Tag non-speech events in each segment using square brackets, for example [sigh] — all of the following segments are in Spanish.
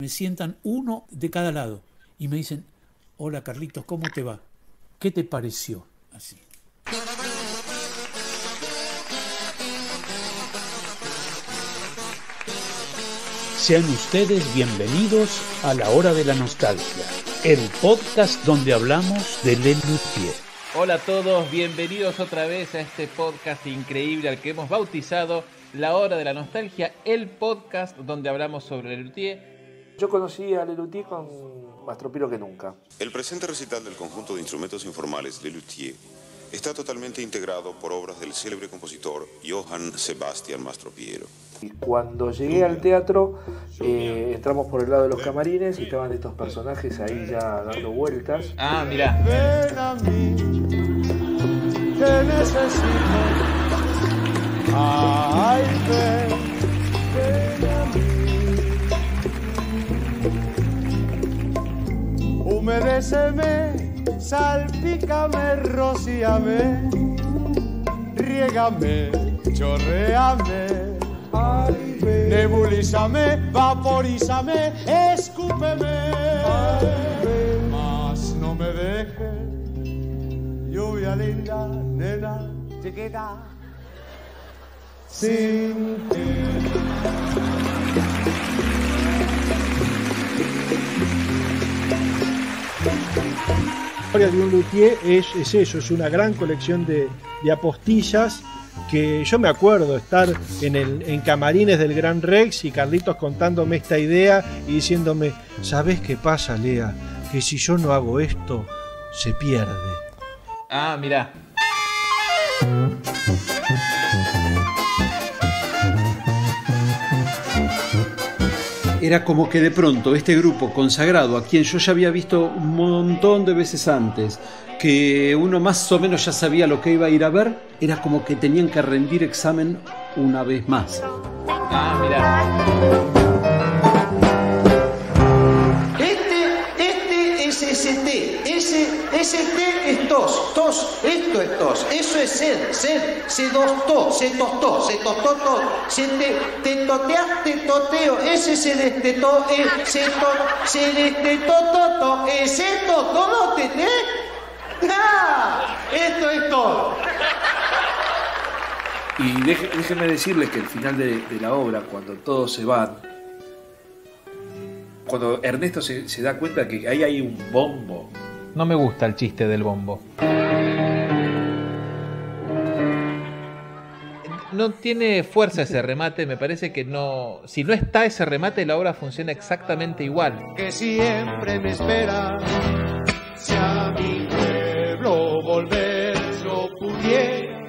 Me sientan uno de cada lado y me dicen, hola Carlitos, ¿cómo te va? ¿Qué te pareció? Así. Sean ustedes bienvenidos a la hora de la nostalgia, el podcast donde hablamos de Lelutier. Hola a todos, bienvenidos otra vez a este podcast increíble al que hemos bautizado La Hora de la Nostalgia, el podcast donde hablamos sobre Lelutier. Yo conocí a Lelutier con más tropiro que nunca. El presente recital del conjunto de instrumentos informales Lelutier está totalmente integrado por obras del célebre compositor Johann Sebastian Mastropiero. Y cuando llegué al teatro, eh, entramos por el lado de los camarines y estaban estos personajes ahí ya dando vueltas. Ah, mira. Ven a mí, te necesito. Ay, ven, ven a mí. Humedéceme, salpícame, rocíame, riégame, chorreame. Nebulízame, vaporízame, escúpeme. Mas no me dejes, lluvia linda, nena, chiquita. Sin ti. Historia de un luthier es, es eso, es una gran colección de, apostillas que yo me acuerdo estar en, el, en camarines del Gran Rex y Carlitos contándome esta idea y diciéndome, ¿sabes qué pasa, Lea? Que si yo no hago esto, se pierde. Ah, mira. Era como que de pronto este grupo consagrado, a quien yo ya había visto un montón de veces antes, que uno más o menos ya sabía lo que iba a ir a ver, era como que tenían que rendir examen una vez más. Ah, mira. Es ST, ese, ST es tos, tos, esto es tos, eso es sed, sed, se dostó, se tostó, se tostó todo, se te, te toteaste, toteo, ese se destetó, eh, se, to, se destetó, toto, ese totó, no te, te. ¡Ah! Esto es todo. Y déjenme decirles que el final de, de la obra, cuando todos se van, cuando Ernesto se, se da cuenta que ahí hay un bombo, No me gusta el chiste del bombo. No tiene fuerza ese remate, me parece que no... Si no está ese remate, la obra funciona exactamente igual. que siempre me espera. Si a mi pueblo volver yo pudiera,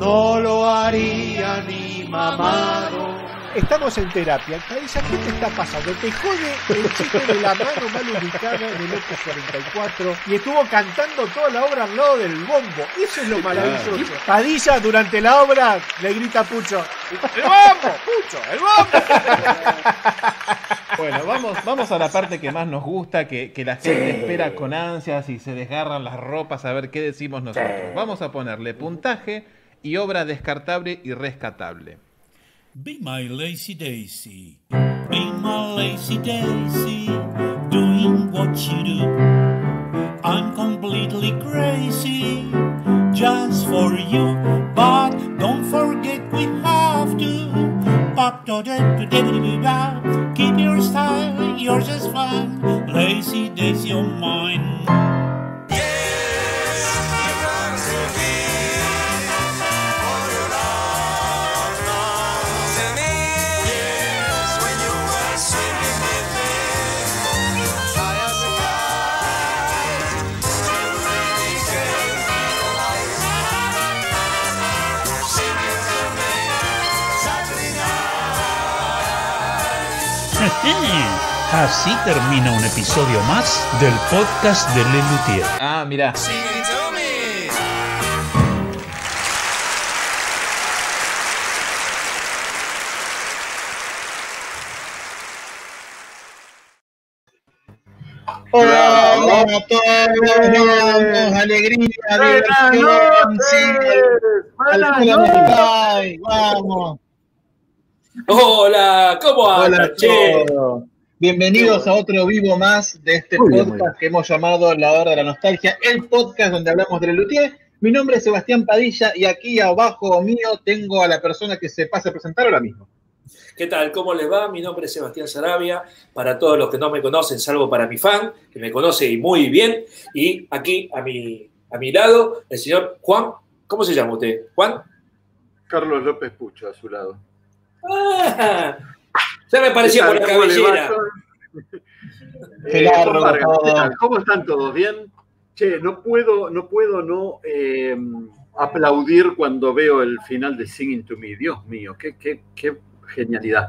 no lo haría ni mamado. Estamos en terapia. Caísa, ¿qué te está pasando? Te jode el chiste de la mano mal ubicada del Opus 44 y estuvo cantando toda la obra al lado del bombo. Eso es lo maravilloso. Padilla durante la obra le grita a Pucho: ¡El bombo! ¡Pucho! ¡El bombo! Bueno, vamos, vamos a la parte que más nos gusta, que, que la gente espera con ansias y se desgarran las ropas a ver qué decimos nosotros. Vamos a ponerle puntaje y obra descartable y rescatable. Be my lazy daisy, be my lazy daisy, doing what you do. I'm completely crazy, just for you. But don't forget we have to. Keep your style, yours is fun. Lazy daisy of mine. Así termina un episodio más del podcast de Lelutier. Ah, mira. Hola a todos, alegría, diversión, sí, al- vamos. Hola, ¿cómo Hola andan, a che? Bienvenidos a otro vivo más de este Muy bien, muy podcast que hemos llamado La Hora de la Nostalgia, el podcast donde hablamos de Lelutier. Mi nombre es Sebastián Padilla y aquí abajo mío tengo a la persona que se pasa a presentar ahora mismo. ¿Qué tal? ¿Cómo les va? Mi nombre es Sebastián Sarabia. Para todos los que no me conocen, salvo para mi fan, que me conoce y muy bien. Y aquí a mi, a mi lado, el señor Juan. ¿Cómo se llama usted? ¿Juan? Carlos López Pucho a su lado. Ah, ya me parecía por la ¿Cómo le va, [laughs] cabellera. Eh. ¿Cómo están todos? ¿Bien? Che, no puedo no, puedo no eh, aplaudir cuando veo el final de Singing to Me. Dios mío, qué, qué, qué genialidad.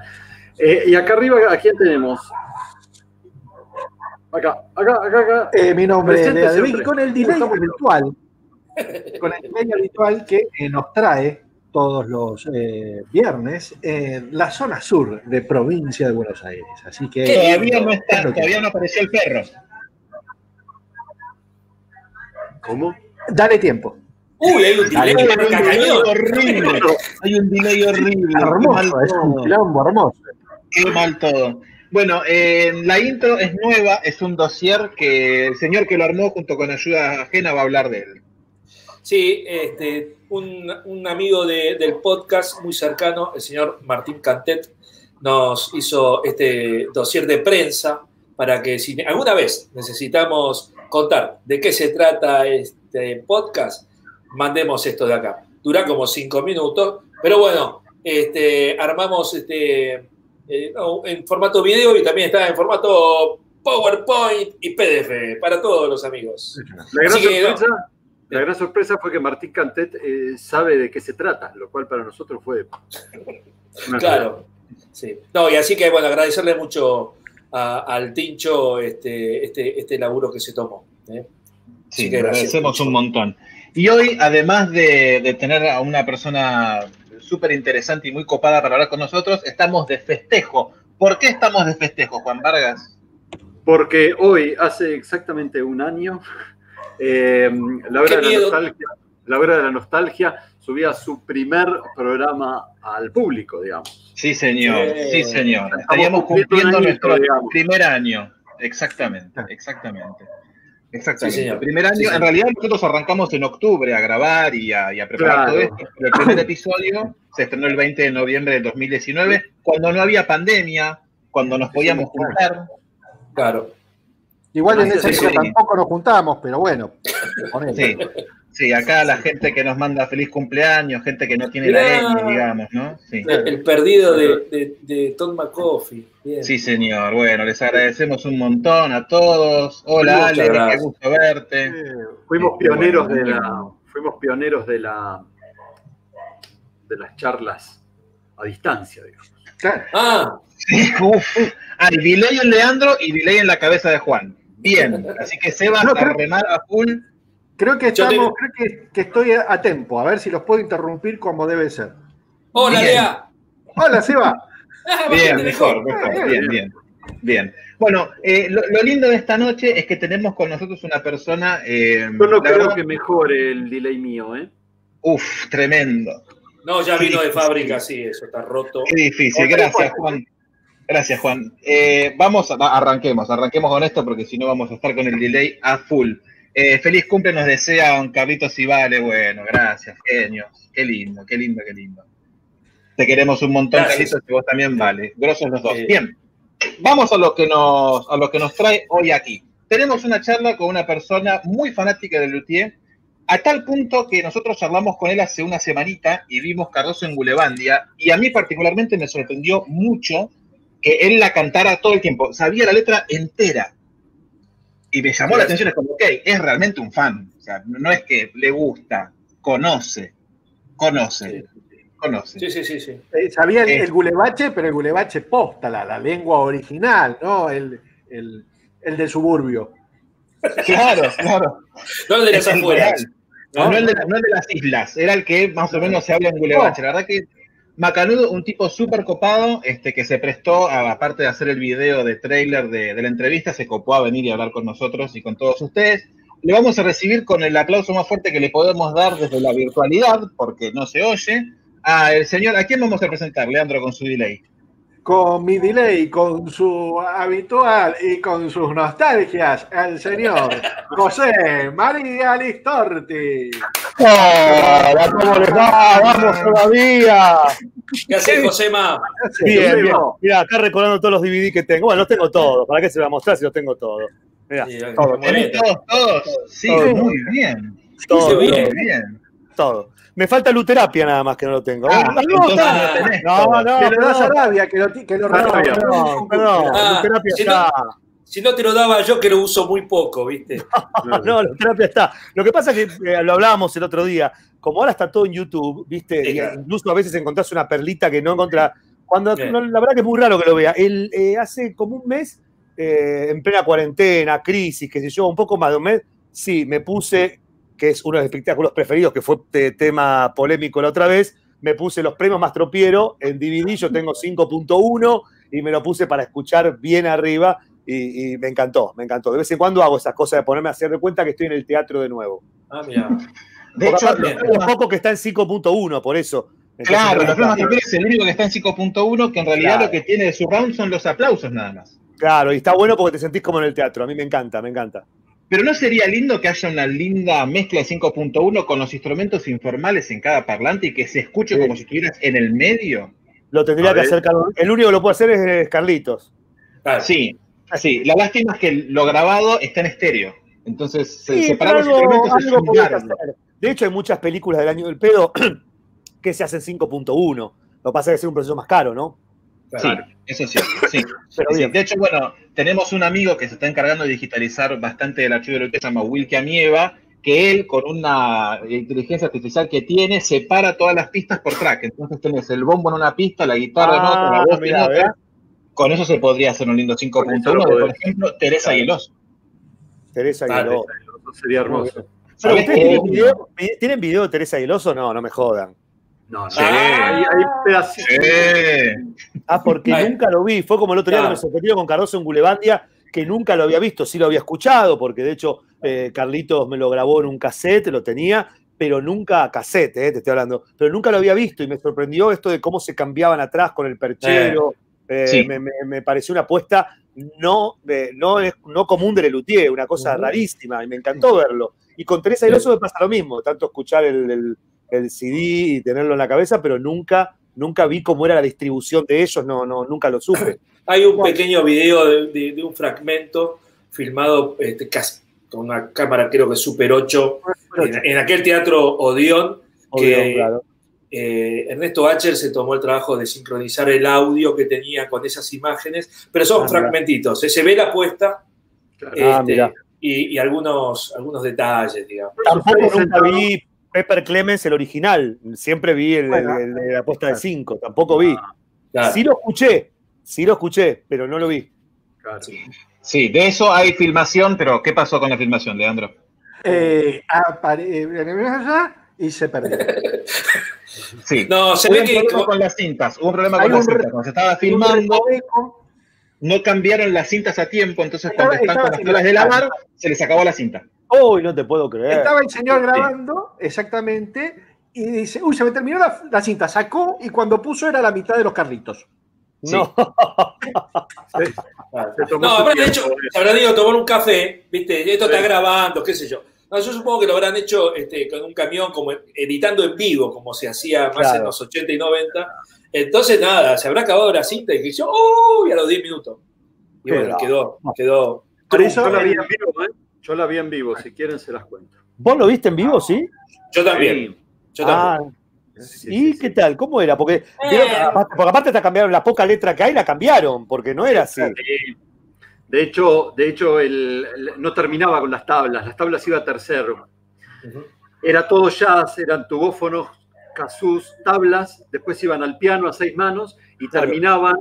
Eh, y acá arriba, ¿a quién tenemos? Acá, acá, acá, acá. Eh, mi nombre es con el delay habitual, [laughs] con el delay habitual que eh, nos trae todos los eh, viernes en la zona sur de provincia de Buenos Aires. Así que Todavía no, Es está, que- todavía no apareció el perro. ¿Cómo? dale tiempo. Uy, hay un delay horrible. Hay un delay horrible. Hermoso, es un quilombo hermoso. Qué mal todo. Bueno, eh, la intro es nueva, es un dossier que el señor que lo armó junto con ayuda ajena va a hablar de él. Sí, este, un, un amigo de- del podcast muy cercano, el señor Martín Cantet, nos hizo este dossier de prensa para que si alguna vez necesitamos contar de qué se trata este podcast, mandemos esto de acá. Dura como cinco minutos, pero bueno, este, armamos este, eh, en formato video y también está en formato PowerPoint y PDF para todos los amigos. La gran, Así que, sorpresa, la gran sorpresa fue que Martín Cantet eh, sabe de qué se trata, lo cual para nosotros fue una Claro, sí. No, y así que bueno, agradecerle mucho a- al Tincho este, este, este laburo que se tomó. ¿eh? Sí, Así que agradecemos un montón. Y hoy, además de, de tener a una persona súper interesante y muy copada para hablar con nosotros, estamos de festejo. ¿Por qué estamos de festejo, Juan Vargas? Porque hoy, hace exactamente un año, eh, la, hora de la, nostalgia, la hora de la nostalgia subía su primer programa al público, digamos. Sí, señor, Sí. sí, señor. Estamos Estaríamos cumpliendo nuestro digamos. primer año. Exactamente, exactamente. Exactamente. Sí, señor. Primer año, Sí, señor. en realidad nosotros arrancamos en octubre a grabar y a, y a preparar Claro. todo esto. Pero el primer episodio se estrenó el 20 de noviembre de 2019, cuando no había pandemia, cuando nos podíamos juntar. Claro. Igual en Sí, esa sí, tampoco nos juntábamos, pero bueno. Sí, sí, acá la gente que nos manda feliz cumpleaños, gente que no tiene la leña, digamos, ¿no? Sí. El, perdido de, de, de Tom McCoffey. Bien. Sí, señor. Bueno, les agradecemos un montón a todos. Hola, Muchas Ale, qué gusto verte. Eh, fuimos Qué pioneros bueno, de la, fuimos pioneros de la de las charlas a distancia, digamos. Claro. Ah, Sí, uf. Hay delay en Leandro y delay en la cabeza de Juan. Bien, [laughs] así que Seba No, a creo- remar a full. Creo que estamos, creo que, que estoy a, a tiempo, a ver si los puedo interrumpir como debe ser. hola, Bien. Lea. Hola, Seba. [laughs] Bien, mejor, mejor. Bien, bien. Bien. Bueno, eh, lo, lo lindo de esta noche es que tenemos con nosotros una persona. eh, Yo no creo verdad, que mejore el delay mío, ¿eh? Uf, tremendo. No, ya vino de fábrica, sí, eso está roto. Qué difícil. Otra Gracias. Juan. Gracias, Juan. Eh, vamos, a, arranquemos, arranquemos con esto porque si no vamos a estar con el delay a full. Eh, feliz cumple nos desea don Carlitos Vale. Bueno, gracias, genios. Qué lindo, qué lindo, qué lindo. Te queremos un montón, Gracias. Carlitos, y vos también vale. Grosos los dos. Sí. Bien. Vamos a lo que nos, a lo que nos trae hoy aquí. Tenemos una charla con una persona muy fanática del luthier, a tal punto que nosotros charlamos con él hace una semanita y vimos Cardoso en Gulebandia, y a mí particularmente me sorprendió mucho que él la cantara todo el tiempo. Sabía la letra entera. Y me llamó la atención, es como, ok, es realmente un fan. O sea, no es que le gusta, conoce, conoce, conoce. Sí, sí, sí, sí. Eh, sabía el, Eh. el gulebache, pero el gulebache posta, la, la lengua original, ¿no? El, el, el del suburbio. Claro, claro. No el de las afueras. No, no el de, no el de las islas, era el que más o menos se habla en Gulebache. La verdad que Macanudo, un tipo súper copado, este, que se prestó, a- aparte de hacer el video de trailer de, de la entrevista, se copó a venir y hablar con nosotros y con todos ustedes. Le vamos a recibir con el aplauso más fuerte que le podemos dar desde la virtualidad, porque no se oye, el señor, ¿a quién vamos a presentar, Leandro, con su delay? Con mi delay, con su habitual y con sus nostalgias, el señor José María Listorti. Hola, ¿cómo les va? ¡Vamos todavía! ¿Qué haces, Josema? Bien, bien. Mira, acá recordando todos los DVD que tengo. Bueno, los tengo todos. ¿Para qué se va a mostrar si los tengo todos? Mira, todos. ¿Tenés todos, todos? Sí, Todos. muy bien. Todos, muy todos. bien. todo. Me falta luterapia nada más que no lo tengo. Ah, no, entonces no, no, todo. no, que lo das a Arabia, que lo, que lo perdón, regala. perdón, perdón, Ah, luterapia si no- está. Si no te lo daba yo, que lo uso muy poco, ¿viste? [laughs] No, la terapia está. Lo que pasa es que eh, lo hablábamos el otro día. Como ahora está todo en YouTube, ¿viste? Sí, Y claro. incluso a veces encontrás una perlita que no encontrás. Cuando, Sí. no, la verdad que es muy raro que lo vea. Él, eh, hace como un mes, eh, en plena cuarentena, crisis, qué sé yo, un poco más de un mes, sí, me puse, que es uno de los espectáculos preferidos, que fue te- tema polémico la otra vez, me puse los premios Mastropiero en DVD, yo tengo 5.1 y me lo puse para escuchar bien arriba y, y me encantó, me encantó. De vez en cuando hago esas cosas de ponerme a hacer de cuenta que estoy en el teatro de nuevo. Ah, mira. De Porque hecho, aparte, los poco que está en 5.1, por eso. Entonces, claro, los es el único que está en 5.1, que en realidad Claro. lo que tiene de su round son los aplausos nada más. Claro, y está bueno porque te sentís como en el teatro. A mí me encanta, me encanta. Pero ¿no sería lindo que haya una linda mezcla de 5.1 con los instrumentos informales en cada parlante y que se escuche Sí. como si estuvieras en el medio? Lo tendría A que ver. hacer Carlos. El único que lo puede hacer es Carlitos. Claro. Sí, sí. La lástima es que lo grabado está en estéreo. Entonces, se Sí, separar los algo- instrumentos es algo hacer. De hecho, hay muchas películas del año del pedo [clears throat] que se hacen 5.1. Lo que pasa es que es un proceso más caro, ¿no? Sí, eso es cierto, [laughs] sí. Pero Sí, bien. De hecho, bueno, tenemos un amigo que se está encargando de digitalizar bastante del archivo de lo que se llama Wilke Amieva, que él, con una inteligencia artificial que tiene, separa todas las pistas por track. Entonces tenés el bombo en una pista, la guitarra en otra, la Ah, voz mirá, en otra. Con eso se podría hacer un lindo 5.1, de, por ejemplo, Teresa y el oso. Teresa Dale. Aguiló. Eso sería hermoso. Pero ¿Sabés ustedes que- tienen video, ¿tienen video de Teresa Aguiloso? No, no me jodan. No, no. Sí. Hay, hay pedacitos. Sí. Ah, porque Ay. nunca lo vi. Fue como el otro día Claro. que me sorprendió con Cardoso en Gulebandia, que nunca lo había visto. Sí lo había escuchado, porque de hecho eh, Carlitos me lo grabó en un cassette, lo tenía, pero nunca cassette, eh, te estoy hablando. Pero nunca lo había visto y me sorprendió esto de cómo se cambiaban atrás con el perchero. Eh, Sí. me, me- me pareció una apuesta no, eh, no, es- no común de Lelutier, una cosa rarísima, y me encantó verlo. Y con Teresa Iloso me pasa lo mismo, tanto escuchar el, el- el CD y tenerlo en la cabeza, pero nunca, nunca vi cómo era la distribución de ellos, no, no, nunca lo supe. [clears throat] Hay un pequeño video de, de- de un fragmento filmado este, casi con una cámara, creo que Super 8, en, en aquel teatro Odeón, que claro. eh, Ernesto Acher se tomó el trabajo de sincronizar el audio que tenía con esas imágenes, pero son Ah, mira. fragmentitos. Se ve la puesta Claro. Ah, este, y, y algunos, algunos detalles, digamos. Tampoco nunca vi Pepper Clemens, el original. Siempre vi el, Bueno. el- el de la puesta de 5, tampoco vi. Claro. Sí lo escuché, sí lo escuché, pero no lo vi. Claro. Sí, de eso hay filmación, pero ¿qué pasó con la filmación, Leandro? Eh, eh, y se perdió. [laughs] Sí. No, se Hubo ve un que problema con las cintas, hubo un problema con las cintas. Cuando se estaba filmando, no cambiaron las cintas a tiempo, entonces Estaba- cuando están estaba con las toallas de lavar, se les acabó la cinta. Uy, no te puedo creer. Estaba el señor grabando, exactamente, y dice, uy, se me terminó la, la cinta, sacó y cuando puso era la mitad de los carritos. No. [laughs] No, habrán hecho, eh. se habrán ido a tomar un café, ¿viste? Esto está grabando, qué sé yo. No, yo supongo que lo habrán hecho este, con un camión, como editando en vivo, como se hacía más Claro. en los 80 y 90. Entonces, nada, se habrá acabado la cinta y que yo, ¡uy! a los 10 minutos. Y bueno, Pero- quedó, quedó. Por eso, eh, en vivo, ¿eh? Yo la vi en vivo, si quieren se las cuento. ¿Vos lo viste en vivo, sí? Yo también. Yo Ah, también. Sí, ¿y sí, qué sí. tal? ¿Cómo era? Porque, Eh. porque aparte te cambiaron la poca letra que hay, la cambiaron, porque no era así. Sí. De hecho, de hecho el, el- no terminaba con las tablas, las tablas iba tercero. Era todo jazz, eran tubófonos, casús, tablas, después iban al piano a seis manos y Claro. terminaban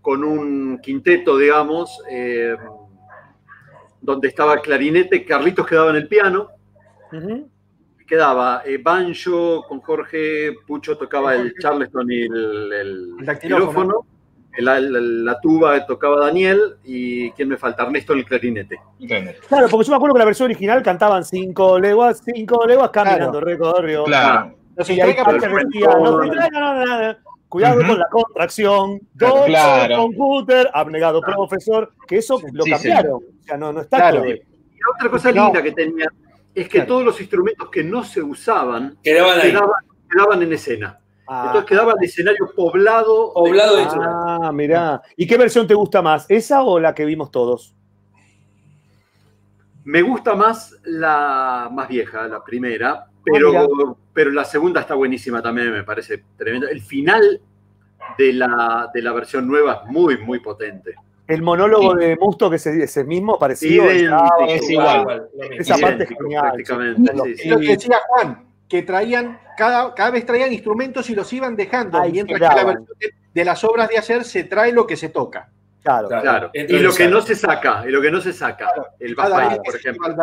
con un quinteto, digamos, eh, donde estaba el clarinete, Carlitos quedaba en el piano, quedaba eh, banjo con Jorge, Pucho tocaba el charleston y el, el El dactilófono. la, la- la tuba tocaba Daniel y ¿quién me falta? Ernesto en el clarinete. Claro, porque yo me acuerdo que la versión original cantaban cinco leguas, cinco leguas caminando, recorrió. Claro. No se Y ahí pero- decía, no se distraigan, no, Cuidado con la contracción. Doctor, Claro. computer, abnegado profesor, que eso lo Sí, cambiaron. O sea, no, no está Claro. todo. Y otra cosa No. linda que tenía es que Claro. todos los instrumentos que no se usaban Quedaban ahí. quedaban, quedaban en escena. Ah, Entonces quedaba el escenario poblado. Poblado de instrumentos. ah, mirá. ¿Y qué versión te gusta más? ¿Esa o la que vimos todos? Me gusta más la más vieja, la primera, pero, mira. pero la segunda está buenísima también, me parece tremenda. El final de la, de la versión nueva es muy, muy potente. El monólogo Sí. de Musto, que es ese mismo, parecido. Estaba- Es igual. mismo. Esa parte es genial. prácticamente. sí. sí, lo que decía Juan, que traían, cada, cada vez traían instrumentos y los iban dejando, Ahí mientras que la versión de, de las obras de ayer se trae lo que se toca. Claro. Claro. Y lo que no se saca, y lo que no se saca. El vez por ejemplo.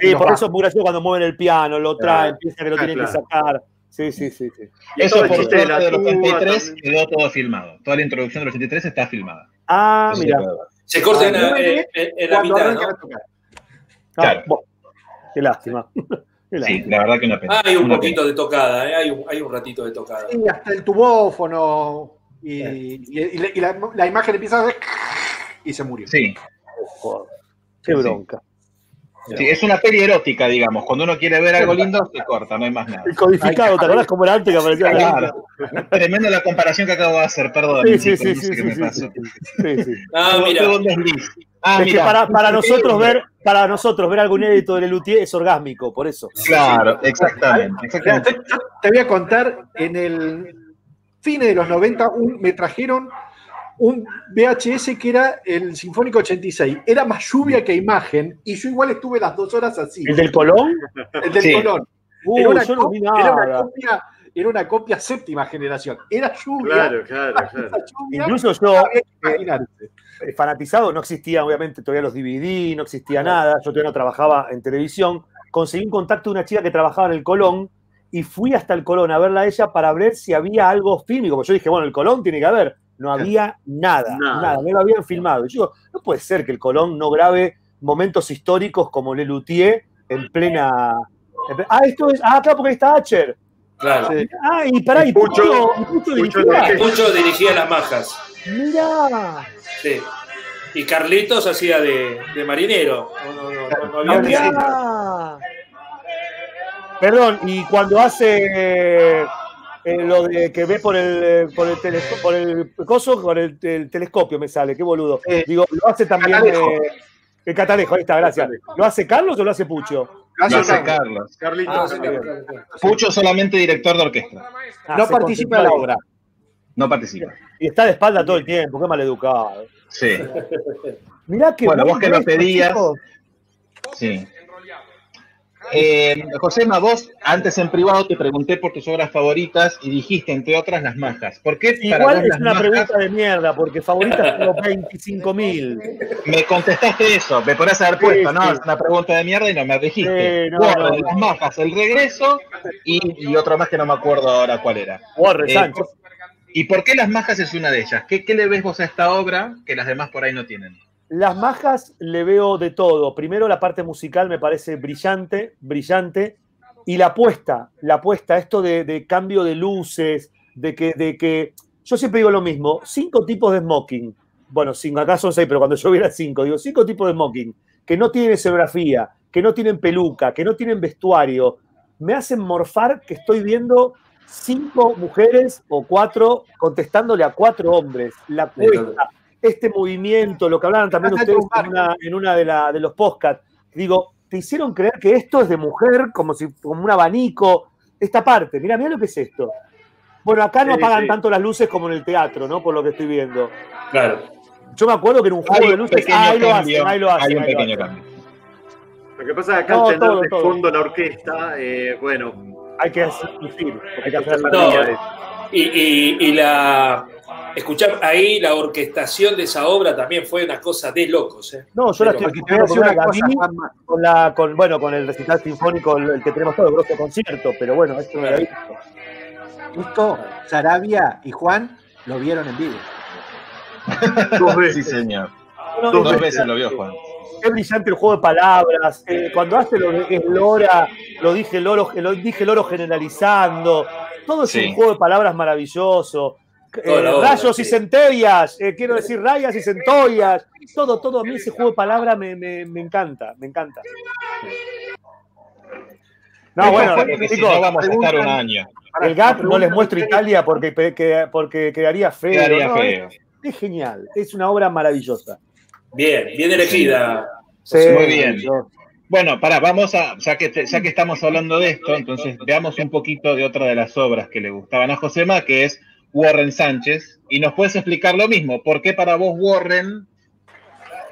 Sí, por eso es muy gracioso cuando mueven el piano, lo traen, Claro. piensan que lo Ah, tienen que sacar. Sí, sí, sí. sí. Y Eso el por chiste de de los tuba 83 también. quedó todo filmado. Toda la introducción de los 83 está filmada. Ah, Eso mira. se corta en, Ah, la- mueve en- en la mitad, ¿no? Ah, Claro. bueno, qué lástima. Sí, [laughs] la verdad que una pena. Hay un Una poquito de tocada, ¿eh? hay, un, hay un ratito de tocada. Y hasta el tubófono y, y- y la, y la- la imagen empieza a hacer y se murió. Sí, Qué bronca. sí, es una peli erótica, digamos. Cuando uno quiere ver algo lindo, se corta, no hay más nada. El codificado, ¿te acuerdas cómo era antes que aparecía la Claro. Tremendo la comparación que acabo de hacer, perdón. Sí, sí, sí, no sí, sé qué sí, me sí, pasó. sí, sí. Ah, mira. tuve un desliz. Ah, es que para, para nosotros ver, para nosotros ver algún édito de Lelutier es orgásmico, por eso. Claro, exactamente. Exactamente. te, voy a contar, en el fines de los 90 un- me trajeron un VHS que era el Sinfónico 86. Era más lluvia que imagen y yo igual estuve las dos horas así. ¿El del Colón? El del Sí. Colón. Uy, Era una, yo no vi copia, era una copia, era una copia séptima generación. Era lluvia. Claro, claro, claro. lluvia, Incluso yo, imaginarse. eh, fanatizado, no existía obviamente todavía los DVD, no existía nada, yo todavía no trabajaba en televisión, conseguí un contacto de una chica que trabajaba en el Colón y fui hasta el Colón a verla a ella para ver si había algo fílmico, porque yo dije, bueno, el Colón tiene que haber, no había nada, Nada. nada, no lo habían filmado. Y yo digo, no puede ser que el Colón no grabe momentos históricos como Le Luthier en plena... en ple- Ah, esto es, ah, claro, porque ahí está Acher. Claro. Ah, y pará, y Pucho- Pucho, y Pucho Pucho dirigía. de- Mucho dirigía las majas. Mirá. Sí. Y Carlitos hacía de, de marinero. No, no, no. Perdón, y cuando hace eh, lo de que ve por el eh, por el telescopio, por el coso, por el, el telescopio me sale, qué boludo. Eh, Digo, lo hace también Catalejo. eh, el catalejo, ahí está, gracias. ¿Lo hace Carlos o lo hace Pucho? Lo hace. Carlos. Carlitos. Ah. Pucho solamente director de orquesta. Ah, no se participa de la obra. No participa. Y está de espalda todo el tiempo, qué maleducado. Sí, [laughs] Mirá que Bueno, buen vos que lo pedías. chicos. sí. Eh, Josema, vos antes en privado te pregunté por tus obras favoritas y dijiste, entre otras, las majas. ¿Por qué Igual es las una majas? pregunta de mierda, porque favoritas tengo [laughs] 25.000. Me contestaste eso, me podrías haber Sí, puesto, no, sí. es una pregunta de mierda y no me dijiste. Sí, no, Warren, no, no. las majas, el regreso y, y otro más que no me acuerdo ahora cuál era. Warren Eh. ¿Y por qué las majas es una de ellas? ¿Qué, qué le ves vos a esta obra que las demás por ahí no tienen? Las majas le veo de todo. Primero la parte musical me parece brillante, brillante. Y la apuesta, la apuesta, esto de, de cambio de luces, de que, de que. Yo siempre digo lo mismo: cinco tipos de smoking. Bueno, cinco, acá son seis, pero cuando yo viera cinco, digo cinco tipos de smoking que no tienen escenografía, que no tienen peluca, que no tienen vestuario. Me hacen morfar que estoy viendo cinco mujeres o cuatro contestándole a cuatro hombres. La este movimiento, lo que hablaban también ustedes en un una, en una de, la- de los podcasts. Digo, te hicieron creer que esto es de mujer, como si como un abanico. Esta parte, mira, mira lo que es esto. Bueno, acá no Sí, apagan sí. tanto las luces como en el teatro, ¿no? Por lo que estoy viendo. Claro. Yo me acuerdo que en un juego Hay de luces, pequeño ah, ahí lo cambio, hacen, ahí lo hacen. hay un lo pequeño cambio. Lo que pasa es que acá No, al tener de todo. fondo la orquesta, eh, bueno, Hay que hacer lucir, hay que hacer No, y, y- y la. Escuchar ahí la orquestación de esa obra también fue una cosa de locos. ¿eh? No, yo la estoy una Juanma. con, la, con, bueno, con el recital sinfónico, el, el que tenemos todo, el grosso concierto, pero bueno, esto no lo he visto. Justo Sarabia y Juan lo vieron en vivo. dos Sí, veces. señor. No, Dos es- veces lo vio Juan. es brillante el juego de palabras. eh, cuando hace lo de es Lora, lo dije Loro, lo dije Loro generalizando. Todo es Sí. un juego de palabras maravilloso. Eh, obra, rayos y centellas, eh, quiero decir rayas y centollas. Todo, todo a mí ese juego de palabras me, me- me encanta, me encanta. No, bueno, si chicos, no vamos a estar un año. el GAP no les muestro Italia porque, que- porque quedaría feo. Quedaría ¿no? feo. Es, es genial, es una obra maravillosa. Bien, bien elegida. Sí, Muy bien. yo- Bueno, pará, vamos a, ya que, ya que estamos hablando de esto, entonces veamos un poquito de otra de las obras que le gustaban a Josema, que es Warren Sánchez. Y nos puedes explicar lo mismo, ¿por qué para vos Warren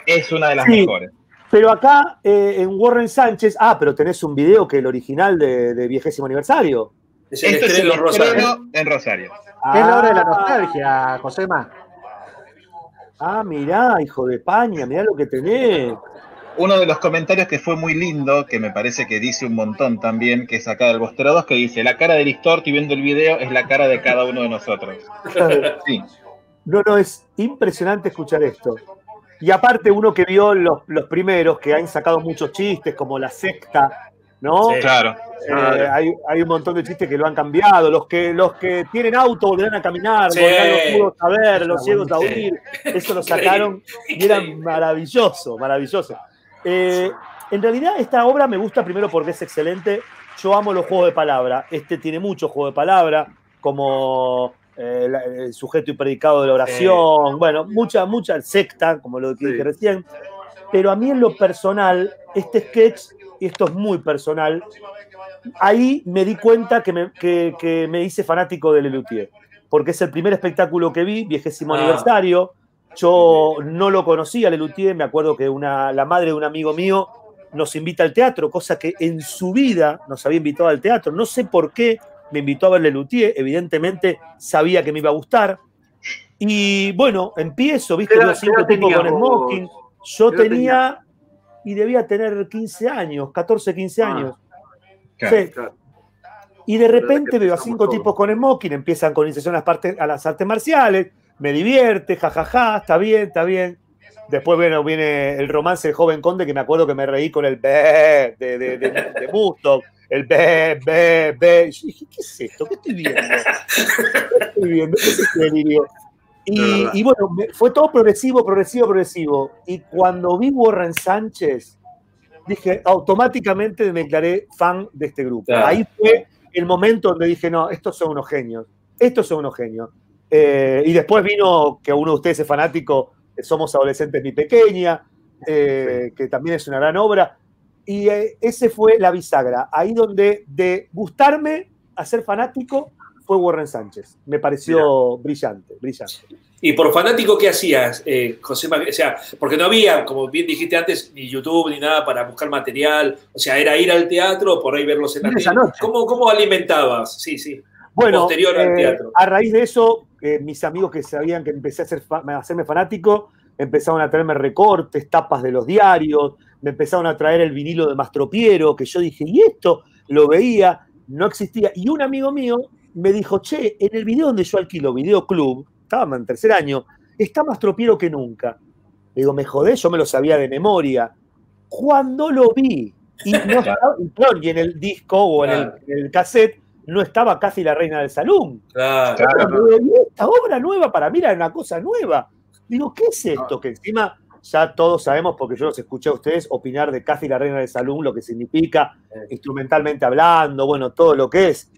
es una de las Sí. mejores? Pero acá eh, en Warren Sánchez, ah, pero tenés un video que el original de, de viegésimo aniversario. Es el Esto es el Rosario. en Rosario. Es la hora de la Ah, nostalgia, Josema. Ah, mirá, hijo de paña, mirá lo que tenés. Uno de los comentarios que fue muy lindo, que me parece que dice un montón también, que es acá del Bostero 2, que dice, la cara de Listorti viendo el video es la cara de cada uno de nosotros. Sí, No, no, es impresionante escuchar esto. Y aparte, uno que vio los, los primeros, que han sacado muchos chistes, como la secta, ¿no? Sí. claro. Eh, hay, hay un montón de chistes que lo han cambiado. Los que, los que tienen auto volverán a caminar, Sí. volverán los mudos a ver, los ciegos a Sí. oír. Eso lo [laughs] sacaron y era maravilloso, maravilloso. Eh, en realidad, esta obra me gusta primero porque es excelente. Yo amo los juegos de palabra. Este tiene mucho juego de palabra, como eh, la- el sujeto y predicado de la oración. Bueno, mucha, mucha secta, como lo que dije recién. Pero a mí, en lo personal, este sketch, y esto es muy personal, ahí me di cuenta que me, que, que me hice fanático de Lelutier, porque es el primer espectáculo que vi, viejésimo Ah. aniversario. Yo no lo conocía, Lelutier, me acuerdo que una, la madre de un amigo mío nos invita al teatro, cosa que en su vida nos había invitado al teatro. No sé por qué me invitó a ver Lelutier, evidentemente sabía que me iba a gustar. Y bueno, empiezo, viste, ¿Qué edad- los cinco qué edad tipos con smoking. Yo ¿Qué edad tenía, y debía tener 15 años, 14, 15 Ah. años. Claro. Sí. Claro. Y de repente veo a cinco todos. tipos con smoking, empiezan con iniciación a las, partes- a las artes marciales, me divierte, jajaja, está bien, está bien. Después bueno, viene el romance del joven conde, que me acuerdo que me reí con el be de, de, de, el be, be, be. Yo dije, ¿qué es esto? ¿Qué estoy viendo? ¿Qué estoy viendo? ¿Qué es este delirio? Y, bueno, fue todo progresivo, progresivo, progresivo. Y cuando vi Warren Sánchez, dije, automáticamente me declaré fan de este grupo. Claro. Ahí fue el momento donde dije, no, estos son unos genios, estos son unos genios. Eh, y después vino que uno de ustedes es fanático, Somos Adolescentes Mi Pequeña, eh, que también es una gran obra. Y eh, ese fue la bisagra, ahí donde de gustarme a ser fanático fue Warren Sánchez. Me pareció brillante, brillante. Y por fanático, ¿qué hacías, eh, José? O sea, porque no había, como bien dijiste antes, ni YouTube ni nada para buscar material. O sea, era ir al teatro, por ahí verlos en la tele. ¿Cómo, ¿Cómo alimentabas? Sí, sí. Bueno, Posterior al eh, teatro. a raíz de eso, eh, mis amigos que sabían que empecé a, ser fa- a hacerme fanático, empezaron a traerme recortes, tapas de los diarios, me empezaron a traer el vinilo de Mastropiero, que yo dije, ¿y esto? Lo veía, no existía. Y un amigo mío me dijo, che, en el video donde yo alquilo, Video Club, estaba en tercer año, está más tropiero que nunca. Le digo, me jodés, yo me lo sabía de memoria. Cuando lo vi, y, no [laughs] estaba- y en el disco o en el, en el cassette, no estaba casi la reina del salón. Claro. Claro. Digo, "Y esta obra nueva para mí era una cosa nueva. Digo, ¿qué es esto? Que encima ya todos sabemos, porque yo los escuché a ustedes opinar de Casi la Reina del Salón, lo que significa instrumentalmente hablando, bueno, todo lo que es.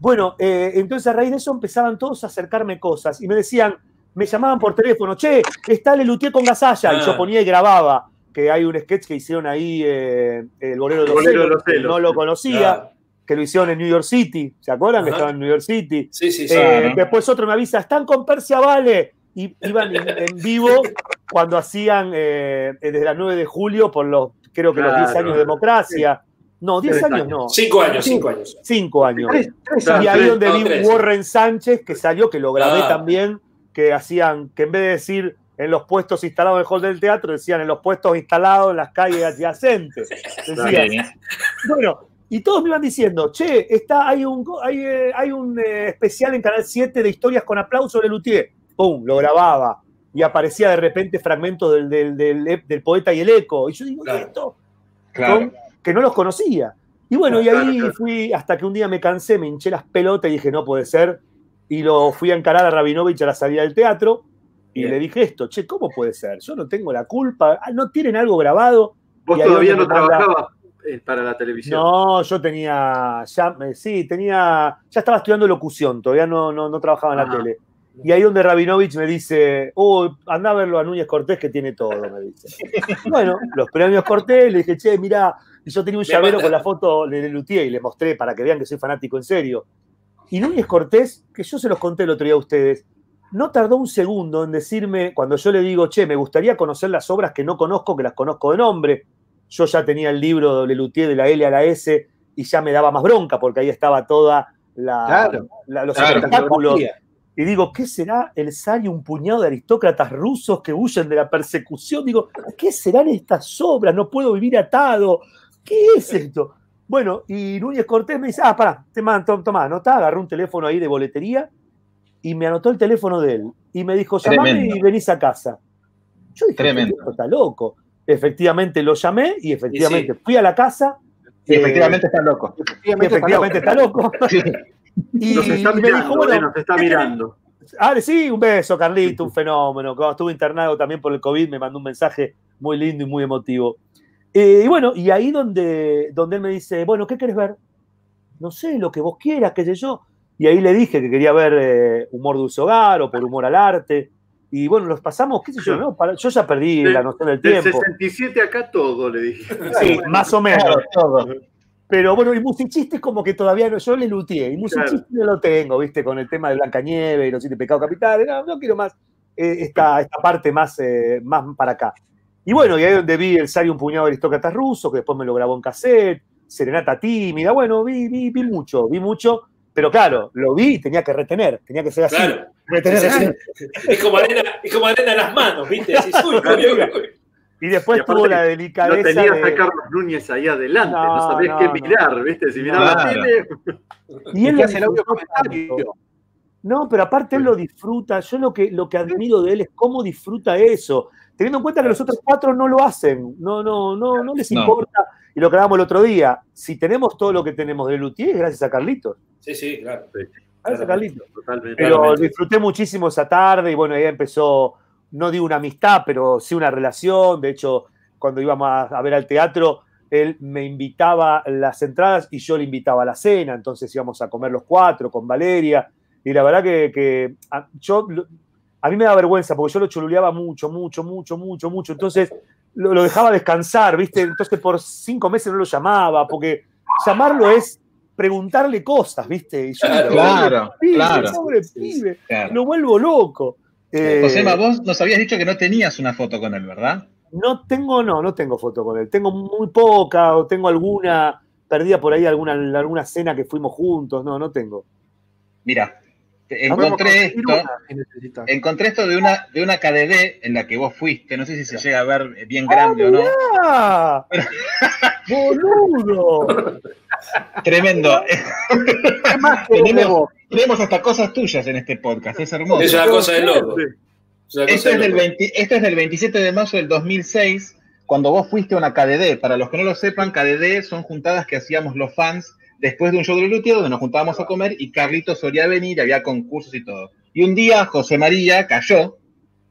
Bueno, eh, entonces a raíz de eso empezaban todos a acercarme cosas y me decían, me llamaban por teléfono, che, está Lelutier con Gasalla, y Ah. yo ponía y grababa, que hay un sketch que hicieron ahí, eh, El Bolero de El los de Celos, los que Celos, no lo conocía, Claro. Que lo hicieron en New York City, ¿se acuerdan que estaban en New York City? Sí, sí, sí. Eh, Claro. Después otro me avisa, están con Persia Vale. Y iban en, en vivo [laughs] cuando hacían eh, desde las 9 de julio por los, creo que los 10 Claro. años de democracia. No, 10 Tres años años. no. Cinco años, Sí. cinco años. 5 años. Tres- tres Claro, Y ahí tres, donde no, vi tres. Warren Sánchez, que salió, que lo grabé Ah. también, que hacían, que en vez de decir en los puestos instalados en el hall del teatro, decían en los puestos instalados en las calles adyacentes. [laughs] Decían, Sí. bueno, y todos me iban diciendo, che, está, hay un, hay, eh, hay un eh, especial en Canal 7 de historias con aplauso de Lutier. Pum, lo grababa. y aparecía de repente fragmentos del, del- del- del poeta y el eco. Y yo digo, ¿y esto? Claro. Con- que no los conocía. Y bueno, y ahí fui hasta que un día me cansé, me hinché las pelotas y dije, no puede ser. Y lo fui a encarar a Rabinovich a la salida del teatro y Bien. le dije esto, che, ¿cómo puede ser? Yo no tengo la culpa, Ah, no tienen algo grabado. Vos todavía no trabajabas para la televisión. No, yo tenía, ya, eh, sí, tenía, ya estaba estudiando locución, todavía no, no, no trabajaba en la Ah. tele. Y ahí donde Rabinovich me dice, oh, anda a verlo a Núñez Cortés que tiene todo, me dice. [laughs] bueno, los premios Cortés, le dije, che, mirá, y yo tenía un Me llavero manda- con la foto de Lutier y le mostré para que vean que soy fanático en serio. Y Núñez Cortés, que yo se los conté el otro día a ustedes, no tardó un segundo en decirme, cuando yo le digo, che, me gustaría conocer las obras que no conozco, que las conozco de nombre. Yo ya tenía el libro de Lutier de la L a la S y ya me daba más bronca porque ahí estaba toda la, Claro. la- los Claro. espectáculos. Y digo, ¿qué será el zar y un puñado de aristócratas rusos que huyen de la persecución? Digo, ¿qué serán estas obras? No puedo vivir atado. ¿Qué es esto? Bueno, y Núñez Cortés me dice, ah, pará, te mando, tomá, anotá, agarré un teléfono ahí de boletería y me anotó el teléfono de él. Y me dijo, llamame Tremendo. y venís a casa. Yo dije, Tremendo. "Este está loco. Efectivamente lo llamé y efectivamente fui a la casa. Y eh, efectivamente está loco. y efectivamente está loco. [laughs] Y, Nos está me mirando, dijo, bueno, eh, nos está mirando. Ah, sí, un beso, Carlito, un fenómeno. Cuando estuve internado también por el COVID, me mandó un mensaje muy lindo y muy emotivo. Eh, y bueno, y ahí donde, donde él me dice, bueno, ¿qué querés ver? No sé, lo que vos quieras, qué sé yo. Y ahí le dije que quería ver eh, Humor de Uso Hogar o por Humor al Arte. Y bueno, los pasamos, qué sé yo, ¿no? Para- yo ya perdí De- la noción del Del tiempo. 67 acá todo, le dije. Sí, más o menos. Claro, todo. Pero bueno, y musichistes como que todavía no, yo le luteé, y musichistes no lo tengo, ¿viste? Con el tema de Blanca Nieve y los siete pecados capitales, no, no quiero más eh, esta, esta parte más, eh, más para acá. Y bueno, y ahí donde vi el Sari un puñado de aristócratas rusos, que después me lo grabó en cassette, Serenata tímida, bueno, vi, vi, vi mucho, vi mucho, pero claro, lo vi y tenía que retener, tenía que ser así. Claro. retener, retener. Es como arena, es como arena en las manos, ¿viste? Así, uy, [laughs] uy, uy, uy. Y después Y tuvo la No delicadeza tenías de... a Carlos Núñez ahí adelante, no, No, no, qué no. mirar, ¿viste? Si miraba la Claro. tele. Y él ¿Qué lo hace el audio comentario? No, pero aparte él lo disfruta. Yo lo que, lo que admiro de él es cómo disfruta eso. Teniendo en cuenta que los otros cuatro no lo hacen. No, no, no, no les No. importa. Y lo que hablábamos el otro día, si tenemos todo lo que tenemos de Lutier, es gracias a Carlitos. Sí, sí, claro. Gracias a Carlitos. Totalmente. Pero disfruté muchísimo esa tarde y bueno, ahí empezó, no digo una amistad, pero sí una relación. De hecho, cuando íbamos a, a ver al teatro, él me invitaba las entradas y yo le invitaba a la cena. Entonces íbamos a comer los cuatro con Valeria. Y la verdad que, que a, yo, a mí me da vergüenza porque yo lo chululeaba mucho, mucho, mucho, mucho, mucho. Entonces lo, lo dejaba descansar, ¿viste? Entonces por cinco meses no lo llamaba porque llamarlo es preguntarle cosas, ¿viste? Y yo Claro, digo, "Pobre claro, pibe, claro. pobre pibe". Claro. Lo vuelvo loco. Eh, Josema, vos nos habías dicho que no tenías una foto con él, ¿verdad? No tengo, no, no tengo foto con él. Tengo muy poca o tengo alguna perdida por ahí, alguna, alguna cena que fuimos juntos. No, no tengo. Mira, encontré esto, una encontré esto de una, de una KDD en la que vos fuiste, no sé si se llega a ver bien grande o no. ¡Ah! ¡Boludo! [laughs] Tremendo. ¿Qué más [laughs] querés de tenemos, hasta cosas tuyas en este podcast, es hermoso. Es una cosa de loco. Este es, del loco. 20 este es del 27 de mayo del 2006, cuando vos fuiste a una KDD. Para los que no lo sepan, KDD son juntadas que hacíamos los fans después de un show de Lutier, donde nos juntábamos a comer y Carlitos solía venir, había concursos y todo. Y un día José María cayó,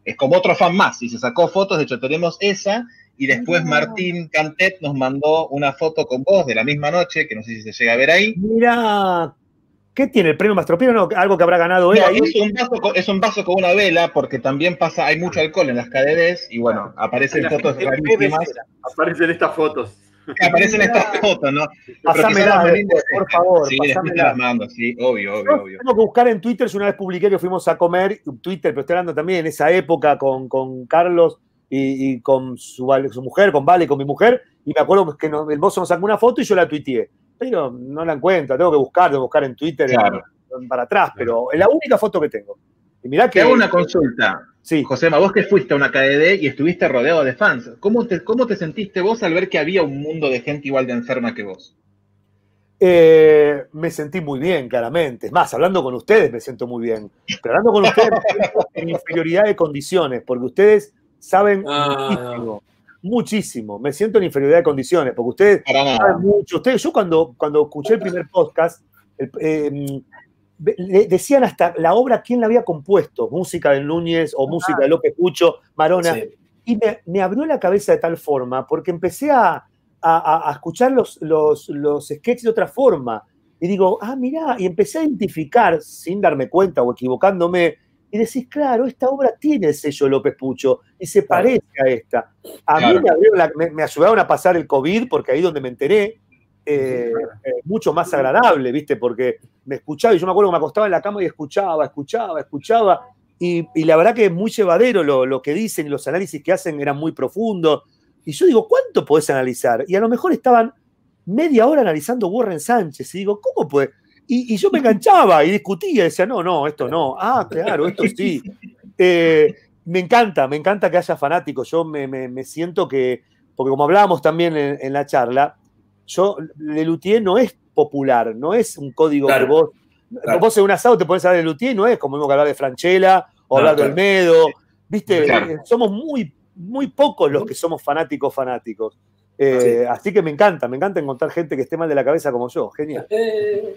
es como otro fan más, y se sacó fotos, de hecho tenemos esa, y después Martín Cantet nos mandó una foto con vos de la misma noche, que no sé si se llega a ver ahí. Mira, ¿qué tiene el premio Mastropino? No, algo que habrá ganado él No, ahí. es, un vaso con, es un vaso con una vela, porque también pasa, hay mucho alcohol en las KDDs, y bueno, aparecen La fotos rarísimas. Aparecen estas fotos. Que aparecen estas fotos, ¿no? Pasámela, por favor, Sí, después te las mando, sí, obvio, obvio, obvio. Tengo que buscar en Twitter, yo una vez publiqué que fuimos a comer, Twitter, pero estoy hablando también en esa época con, con Carlos y, y con su, su mujer, con Vale, con mi mujer, y me acuerdo que nos- el mozo nos sacó una foto y yo la tuiteé. Pero no la encuentro, tengo que buscar, tengo que buscar en Twitter en- Claro. en- para atrás, pero es la única foto que tengo. Y mirá Te que. hago una consulta. Sí. Josema, vos que fuiste a una KDD y estuviste rodeado de fans, ¿cómo te, ¿cómo te sentiste vos al ver que había un mundo de gente igual de enferma que vos? Eh, me sentí muy bien, claramente. Es más, hablando con ustedes me siento muy bien. Pero hablando con ustedes me siento en inferioridad de condiciones, porque ustedes saben Ah, muchísimo, muchísimo. Me siento en inferioridad de condiciones, porque ustedes saben mucho. Ustedes, yo cuando, cuando escuché el primer podcast, el- eh, decían hasta la obra quién la había compuesto, música de Núñez o música de López Pucho, Marona. Sí. Y me, me abrió la cabeza de tal forma, porque empecé a, a- a- escuchar los, los, los sketches de otra forma. Y digo, ah, mirá, y empecé a identificar, sin darme cuenta o equivocándome, y decís, claro, esta obra tiene el sello López Pucho y se Claro. parece a esta. A Claro. mí me, la- me- me ayudaron a pasar el COVID, porque ahí donde me enteré, eh, eh, mucho más agradable, ¿viste? Porque me escuchaba y yo me acuerdo que me acostaba en la cama y escuchaba, escuchaba, escuchaba. Y, y la verdad que es muy llevadero lo, lo que dicen y los análisis que hacen eran muy profundos. Y yo digo, ¿cuánto podés analizar? Y a lo mejor estaban media hora analizando Warren Sánchez. Y digo, ¿cómo puede? Y, y yo me enganchaba y discutía, decía, no, no, esto no. Ah, claro, esto sí. Eh, me encanta, me encanta que haya fanáticos. Yo me, me- me siento que, porque como hablábamos también en, en la charla, yo, Lelutier no es popular, no es un código Claro. que vos. Claro. Vos en un asado te pones hablar de Lelutier, no es como mismo que hablar de Franchella o No, hablar de claro. Olmedo. Viste, Claro. Eh, somos muy, muy pocos los que somos fanáticos fanáticos. Eh, Así que me encanta, me encanta encontrar gente que esté mal de la cabeza como yo. Genial. Eh,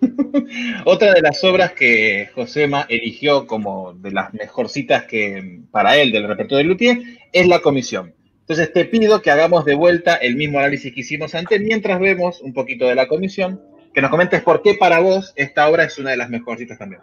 [laughs] Otra de las obras que Josema eligió como de las mejorcitas que para él del repertorio de Luthier es La Comisión. Entonces te pido que hagamos de vuelta el mismo análisis que hicimos antes mientras vemos un poquito de La Comisión, que nos comentes por qué para vos esta obra es una de las mejorcitas también.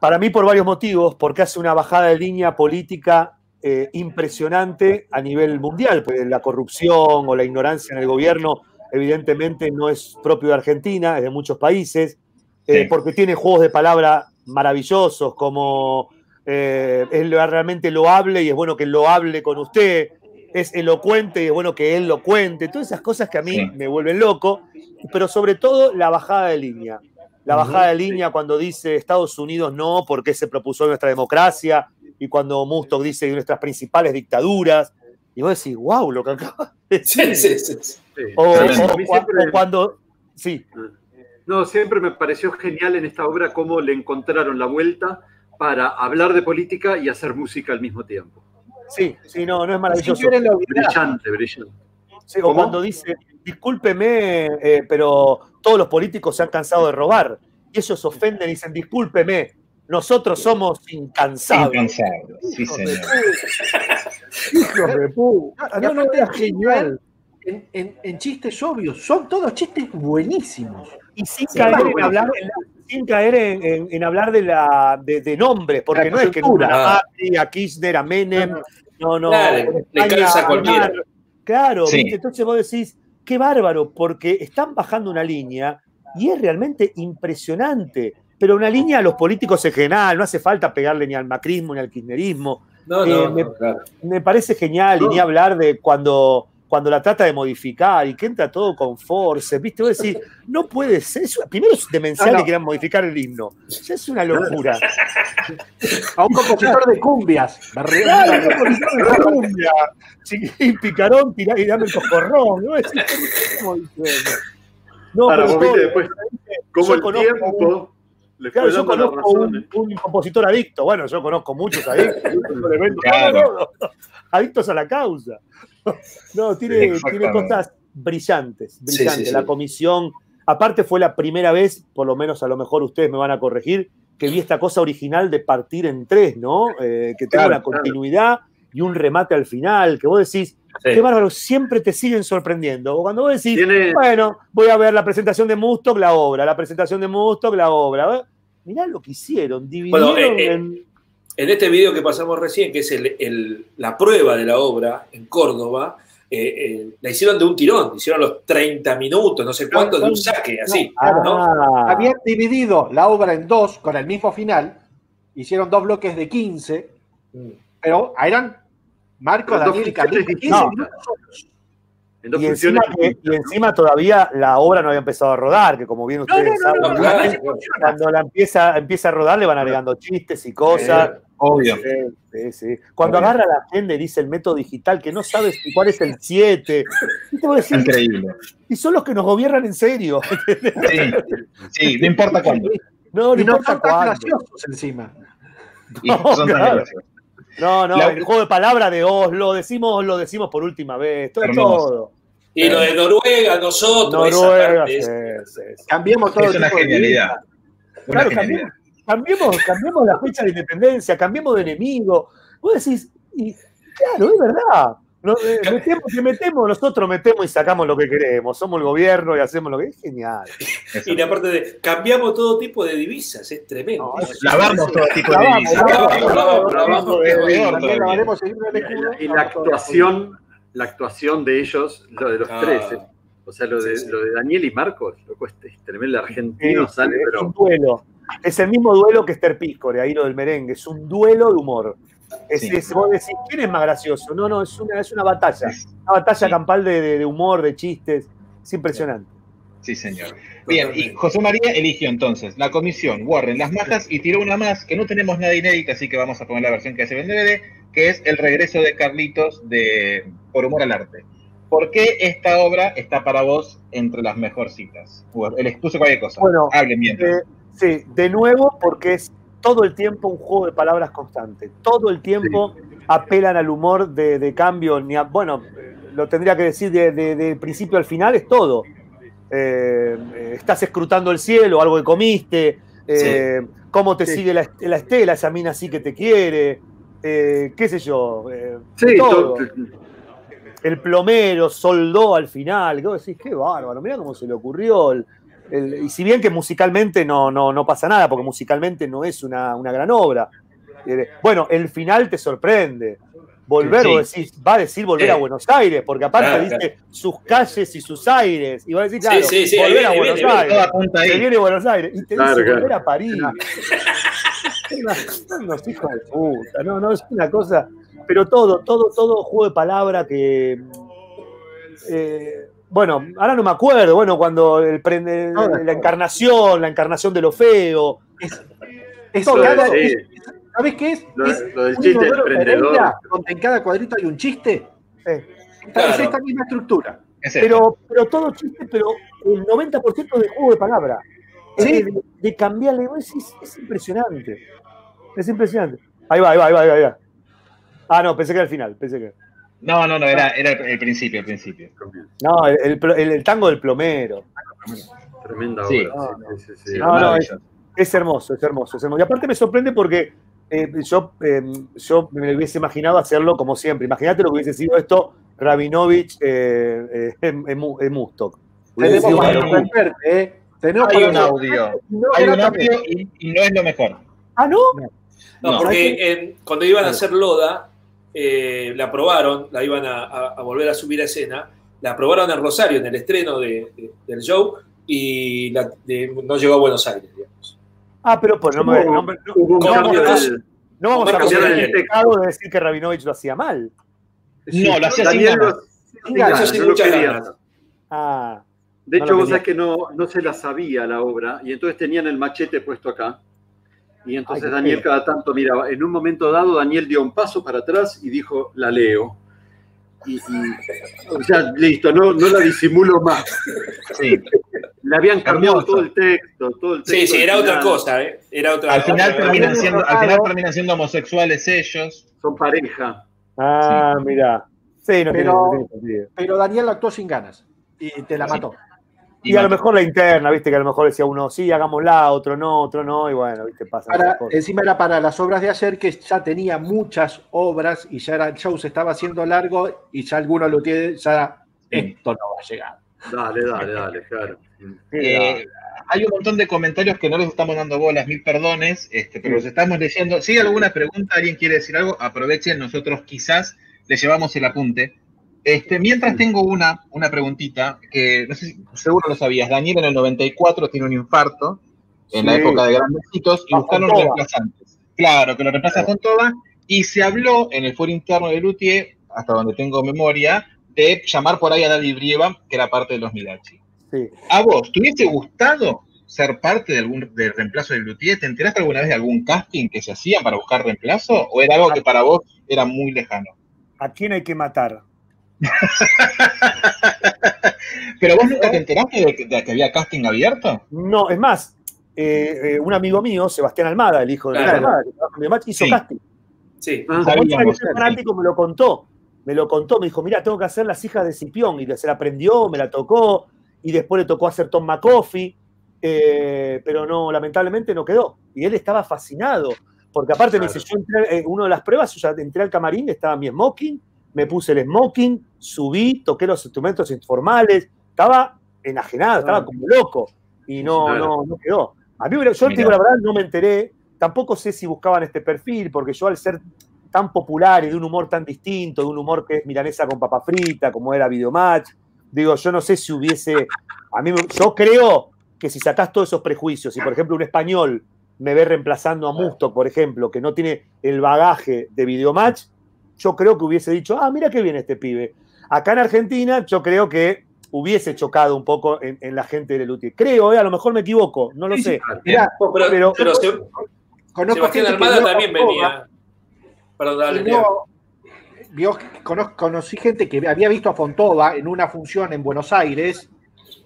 Para mí, por varios motivos, porque hace una bajada de línea política eh, impresionante a nivel mundial, pues la corrupción o la ignorancia en el gobierno, evidentemente no es propio de Argentina, es de muchos países, eh, Sí. porque tiene juegos de palabra maravillosos, como eh, es lo- realmente loable y es bueno que lo hable con usted, es elocuente y es bueno que él lo cuente, todas esas cosas que a mí Sí. me vuelven loco, pero sobre todo la bajada de línea. La bajada de línea cuando dice Estados Unidos no, porque se propuso nuestra democracia, y cuando Mustock dice nuestras principales dictaduras, y vos decís, wow, lo que acaba de decir. sí, sí, sí. O, o- o siempre- cuando, sí, No, siempre me pareció genial en esta obra cómo le encontraron la vuelta para hablar de política y hacer música al mismo tiempo. sí, sí, no, no es maravilloso. Brillante, brillante. Sí, o ¿Cómo? cuando dice, discúlpeme, eh, pero todos los políticos se han cansado de robar. Y ellos ofenden y dicen, discúlpeme, nosotros somos incansables. Incansable. Sí, señor. Hijos de puta. No, no, era genial. En, en- en chistes obvios, son todos chistes buenísimos. Y sin Sí, caer, en hablar, en- sin caer en, en- en hablar de, la, de, de nombres, porque La no es que nombra a. Macri, a Kirchner, a Menem, no, no. Claro, en le España, calza a a cualquiera. Aznar. Claro, Sí. ¿viste? entonces vos decís, qué bárbaro, porque están bajando una línea y es realmente impresionante. Pero una línea a los políticos en general, no hace falta pegarle ni al macrismo ni al kirchnerismo. No, Eh, no, me- no, claro. Me parece genial, y No. ni hablar de cuando, cuando la trata de modificar y que entra todo con force, ¿viste? Vos decís, no puede ser. es primero es demencial No, no. que quieran modificar el himno. Ya es una locura. A un compositor de cumbias. Claro, no, por favor, cumbia, chiquín, picarón, tirá y dame el cocorrón. ¿no? Es- ¿cómo dice? No, Ahora, pero vos viste todo- después cómo yo el conozco un- tiempo le Claro, fue yo conozco un, razón. un compositor adicto. Bueno, yo conozco muchos adictos. [laughs] Claro. Adictos a la causa. [laughs] No, tiene, tiene cosas brillantes. Brillantes. sí, La comisión. Aparte, fue la primera vez, por lo menos a lo mejor ustedes me van a corregir, que vi esta cosa original de partir en tres, ¿no? Eh, que tenga Claro, una continuidad y un remate al final. Que vos decís, Sí. qué bárbaro, siempre te siguen sorprendiendo. O cuando vos decís, Tiene- bueno, voy a ver la presentación de Mustock, la obra, la presentación de Mustock, la obra. Mirá lo que hicieron, dividieron Bueno, eh, eh, en... En este video que pasamos recién, que es el- el- la prueba de la obra en Córdoba, eh, eh, la hicieron de un tirón, hicieron los 30 minutos, no sé cuánto, de un saque, así. ¿no? Ah, Habían dividido la obra en dos con el mismo final. Hicieron dos bloques de 15, Mm. pero eran Marco, Pero dos Daniel y Carlitos. 15 distintas. minutos. En dos y, encima, funciones que- distintas. y encima todavía la obra no había empezado a rodar, que como bien ustedes no, no, saben, no, cuando la empieza, empieza a rodar le van agregando chistes y cosas. Obvio. Sí. Cuando Obvio. agarra la agenda y dice el método digital, que no sabes cuál es el 7, ¿Viste? Vos decís, Increíble. y son los que nos gobiernan en serio. Sí, sí, no importa cuándo. No, no Y no importa cuándo. graciosos encima. Y son tan claro. graciosos. No, no, La- el juego de palabras de Oslo, decimos, lo decimos por última vez, todo, Hermoso. todo. Y lo de Noruega, nosotros, esa Noruega, parte sí, es- sí, sí. Cambiemos todo Es una de genialidad. Una Claro, genialidad. cambiemos, cambiemos, cambiemos la fecha de independencia, cambiemos de enemigo. Vos decís, y claro, es verdad. Nos, eh, metemos, te metemos, nosotros metemos y sacamos lo que queremos. Somos el gobierno y hacemos lo que es genial. Y la parte de cambiamos todo tipo de divisas, es tremendo. Lavamos todo tipo de divisas. lavamos, lavamos, Lavamos Eh, y la actuación, la actuación de ellos, lo de los Ah. tres, ¿eh? o sea, lo de, Sí, lo de Daniel y Marcos, loco, este es tremendo, el argentino Sí, sale, es pero un duelo. Es el mismo duelo que Esther Piscore, ahí lo del merengue. Es un duelo de humor. Es, Sí. es- vos decís, ¿quién es más gracioso? No, no, es una, es una batalla. Una batalla Sí. campal de, de- de humor, de chistes. Es impresionante. Sí, señor. Bien, y José María eligió entonces la comisión, Warren, las majas y tiró una más que no tenemos nada inédita, así que vamos a poner la versión que hace en DVD, que es el regreso de Carlitos de Por Humor al Arte. ¿Por qué esta obra está para vos entre las mejorcitas? Él expuso cualquier cosa. Bueno, Hablen mientras. Eh, sí, de nuevo, porque es todo el tiempo un juego de palabras constante. Todo el tiempo apelan al humor de, de cambio. Ni a- bueno, lo tendría que decir de, de- de principio al final, es todo. Eh, eh, estás escrutando el cielo, algo que comiste, eh, cómo te Sí. sigue la, la estela, esa mina sí que te quiere, eh, qué sé yo. eh, sí, todo. to- el plomero soldó al final, que decís, qué bárbaro, mirá cómo se le ocurrió. el- el- y si bien que musicalmente no, no, no pasa nada, porque musicalmente no es una, una gran obra. eh, bueno, el final te sorprende. Volver, Sí. vos decís, va a decir volver a Buenos Aires, porque aparte Claro, dice sus calles y sus aires. Y va a decir, claro, sí, volver a viene, Buenos viene. Aires. Viene Buenos Aires. Y te Claro, dice volver a París. Son unos hijos de puta. No, no, es una cosa. Pero todo, todo, todo juego de palabra que. eh, bueno, ahora no me acuerdo. Bueno, cuando el, prende- No, no. la encarnación, la encarnación de lo feo. Es Todo, cada- todo. es- ¿Sabes qué es? Lo- es lo del chiste Inodoro prendedor. Donde en cada cuadrito hay un chiste. Eh, Claro. Es esta misma estructura. Es pero, pero todo chiste, pero el 90% de juego de palabra. Sí. de, de cambiarle. Es, impresionante. Es impresionante. Ahí va, ahí va, ahí va, ahí va. Ah, no, pensé que era el final. Pensé que. No, no, no, era, era el, principio, el principio. No, el, el plo- el- el tango del plomero. tremenda Sí. obra. Sí, sí, sí, sí. Sí, No, no, es, hermoso, es hermoso, es hermoso. Y aparte me sorprende porque eh, yo, eh, yo me hubiese imaginado hacerlo como siempre. Imagínate lo que hubiese sido esto Rabinovich eh, eh, en, en Mu- en Mustok. Tenemos una para ¿eh? Tenemos Hay para un audio. No, Hay un audio y, y no es lo mejor. Ah, ¿no? No, No. porque eh, cuando iban a hacer Loda, eh, la probaron, la iban a, a- a volver a subir a escena, la probaron en Rosario en el estreno de- de- del show y la- de- no llegó a Buenos Aires, digamos. Ah, pero pues no, me- no, vamos a cometer el pecado de decir que Rabinovich lo hacía mal. No, lo hacía sin ganas. lo- sin ganas, ganas, sin no lo muchas quería. ganas. Ah, De No hecho, vos sabés que no, no se la sabía la obra, y entonces tenían el machete puesto acá. Y entonces Daniel cada tanto miraba. En un momento dado, Daniel dio un paso para atrás y dijo, la leo. Y, y- o sea, listo, no, no la disimulo más. Sí. Le habían cambiado Hermoso. todo el texto, todo el texto. Sí, sí, era otra cosa, ¿eh? Era otra Al final terminan siendo, al tocado. final terminan siendo homosexuales ellos. Son pareja. ah, mira. Sí, no, tiene, Pero- no tiene. Pero Daniel actuó sin ganas y te la Sí. Y a lo mejor la interna, viste, que a lo mejor decía uno, sí, hagámosla, otro no, otro no, y bueno, viste, pasa. Para- encima era para las obras de ayer que ya tenía muchas obras y ya era, el show se estaba haciendo largo y ya alguno lo tiene, ya esto no va a llegar. Dale, dale, dale, claro. Eh, hay un montón de comentarios que no les estamos dando bolas, mil perdones, este, pero los estamos leyendo. Si hay alguna pregunta, alguien quiere decir algo, aprovechen, nosotros quizás le llevamos el apunte. Este, mientras tengo una, una preguntita, que no sé si seguro lo sabías, Daniel en el 94 tiene un infarto, en la época de Grandecitos, y Ah, buscaron reemplazantes. Claro, que lo reemplaza Fontova, y se habló en el foro interno de Luthier, hasta donde tengo memoria, de llamar por ahí a David Brieva, que era parte de los Milachi. Sí. ¿A vos te hubiese gustado ser parte de algún del reemplazo de Luthier? ¿Te enteraste alguna vez de algún casting que se hacían para buscar reemplazo? ¿O era algo que para vos era muy lejano? ¿A quién hay que matar? [laughs] Pero vos nunca te enteraste de que, de que había casting abierto. No, es más, eh, eh, un amigo mío, Sebastián Almada, el hijo de Claro. Almada, que trabaja en Videomatch, hizo Sí. casting. Sí. Sabíamos, sí. fanático, me lo contó. Me lo contó, me dijo, mira, tengo que hacer las hijas de Cipión. Y se la aprendió, me la tocó. Y después le tocó hacer Tom McCoffey. eh, pero no, lamentablemente no quedó. Y él estaba fascinado. Porque aparte me dice, yo entré, eh, una de las pruebas, yo ya entré al camarín, estaba mi smoking, me puse el smoking, subí, toqué los instrumentos informales, estaba enajenado, estaba como loco. Y no, no, no quedó. A mí, yo te digo la verdad, no me enteré. Tampoco sé si buscaban este perfil, porque yo al ser tan popular y de un humor tan distinto, de un humor que es milanesa con papa frita, como era Videomatch, digo, yo no sé si hubiese. A mí, yo creo que si sacás todos esos prejuicios, y por ejemplo un español me ve reemplazando a Musto, por ejemplo, que no tiene el bagaje de Videomatch, yo creo que hubiese dicho, ah, mira qué bien este pibe. Acá en Argentina, yo creo que hubiese chocado un poco en, en la gente de Lutier. Creo, eh, a lo mejor me equivoco, no lo sé. Mirá, Pero, Pero- pero Se- conozco gente que también venía. Perdón, dale, no- vio- cono- conocí gente que había visto a Fontova en una función en Buenos Aires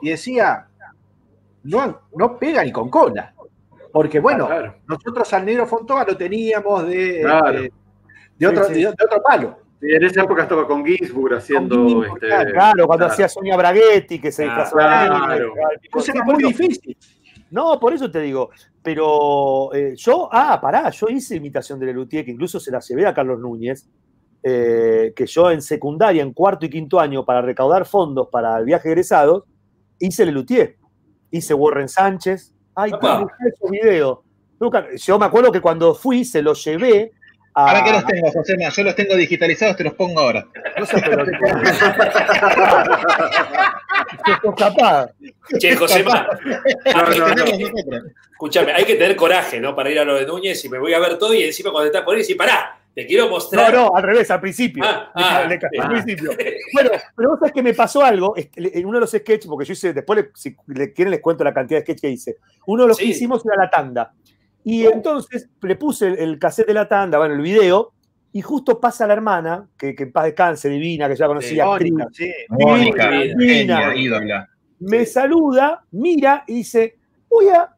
y decía, no, no pega ni con cola. Porque bueno, Claro. nosotros al negro Fontova lo teníamos de, Claro. de, de otro, Sí, sí. de- de otro palo. Y en esa época estaba con Ginsburg haciendo. Ginsburg, este, Claro, cuando hacía Sonia Braguetti, que se Claro, disfrazaba. claro. Entonces era muy difícil. No, por eso te digo. Pero eh, yo, ah, pará, yo hice imitación de Lelutier, que incluso se la llevé a Carlos Núñez, eh, que yo en secundaria, en cuarto y quinto año, para recaudar fondos para el viaje de egresados, hice Lelutier. Hice Warren Sánchez. Ay, buscar esos videos. Yo me acuerdo que cuando fui, se los llevé a. ¿Para qué los tengo, Josema? Yo los tengo digitalizados, te los pongo ahora. No. Sos [laughs] capaz. Che, Josema, No, no, no. Escúchame, hay que tener coraje, ¿no? Para ir a lo de Núñez y me voy a ver todo y encima cuando estás por ahí, decir, pará, te quiero No, mostrar. no, al revés, al principio. Ah, Le- ah, le- al principio. Bueno, pero vos sabés que me pasó algo en uno de los sketches, porque yo hice, después le- si le quieren les cuento la cantidad de sketches que hice. Uno de los que Sí. hicimos era la tanda. Y entonces le puse el, el cassette de la tanda, bueno, el video, y justo pasa la hermana, que, que en paz descanse, divina, que ya conocía, actriz, Mónica, sí. Mónica, Divina. ídola. me saluda, mira y dice, uy, ah,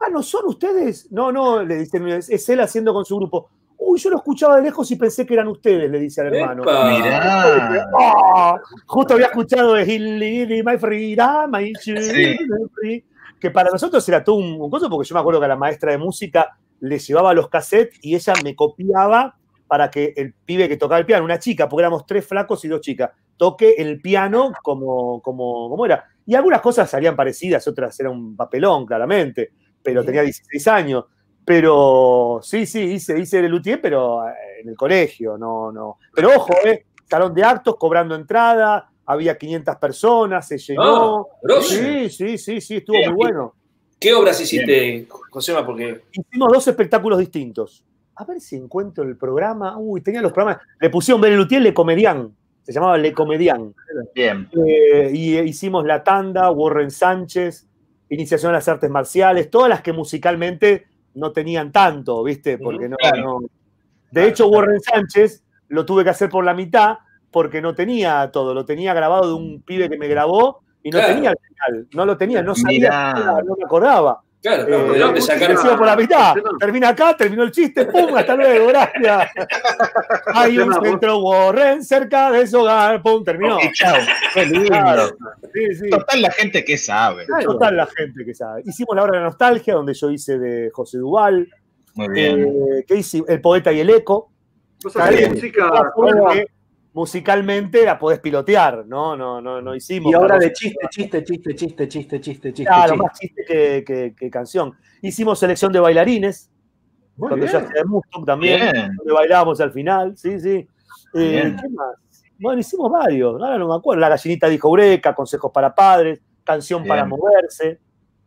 ah, ¿no son ustedes? No, no, le dice, es, es él haciendo con su grupo. Uy, yo lo escuchaba de lejos y pensé que eran ustedes, le dice al hermano. Mirá. Ah, justo había escuchado de Hilly, My Freedom, My Sí. Que para nosotros era todo un, un coso, porque yo me acuerdo que a la maestra de música le llevaba los cassettes y ella me copiaba para que el pibe que tocaba el piano, una chica, porque éramos tres flacos y dos chicas, toque el piano como, como, como era. Y algunas cosas salían parecidas, otras era un papelón, claramente, pero tenía 16 años. Pero sí, sí, hice, hice el luthier, pero eh, en el colegio, no, no. Pero ojo, eh, salón de actos, cobrando entrada, había 500 personas, se llenó. Ah, sí, sí, sí, sí, estuvo Bien. muy bueno. ¿Qué obras hiciste, Josema? Porque Hicimos dos espectáculos distintos. A ver si encuentro el programa. Uy, tenía los programas. Le pusieron Ben Luthier Le Comedian. Se llamaba Le Comedian. Bien. Eh, y hicimos La Tanda, Warren Sánchez, Iniciación a las Artes Marciales, todas las que musicalmente no tenían tanto, ¿viste? Porque no, Claro. no- De hecho, Warren Sánchez lo tuve que hacer por la mitad porque no tenía todo. Lo tenía grabado de un pibe que me grabó y no Claro. tenía el final. No lo tenía, no sabía, nada, no me acordaba. Claro, Eh, ¿de dónde sacaron? Por la mitad. [laughs] Termina acá, terminó el chiste, pum, hasta luego, gracias. [laughs] Hay un centro Warren cerca de su hogar, pum, terminó. Y chao. Qué lindo. Claro. Sí, sí. Total, la gente que sabe. Total la gente que sabe. Hicimos la hora de la nostalgia, donde yo hice de José Duval. Muy bien. Eh, ¿Qué hice? El poeta y el eco. Cosas de Bien. música. Musicalmente la podés pilotear, ¿no? No, no, no hicimos. Y ahora de chiste, chiste, chiste, chiste, chiste, chiste, chiste. Claro, chiste. más chiste que, que- que canción. Hicimos selección de bailarines, Muy cuando bien. yo hacía de Mustang también, Bien. donde bailábamos al final, sí, sí. Eh, Bien. ¿Qué más? Bueno, hicimos varios, ahora no me acuerdo. La gallinita dijo Eureka, consejos para padres, canción Bien. para moverse.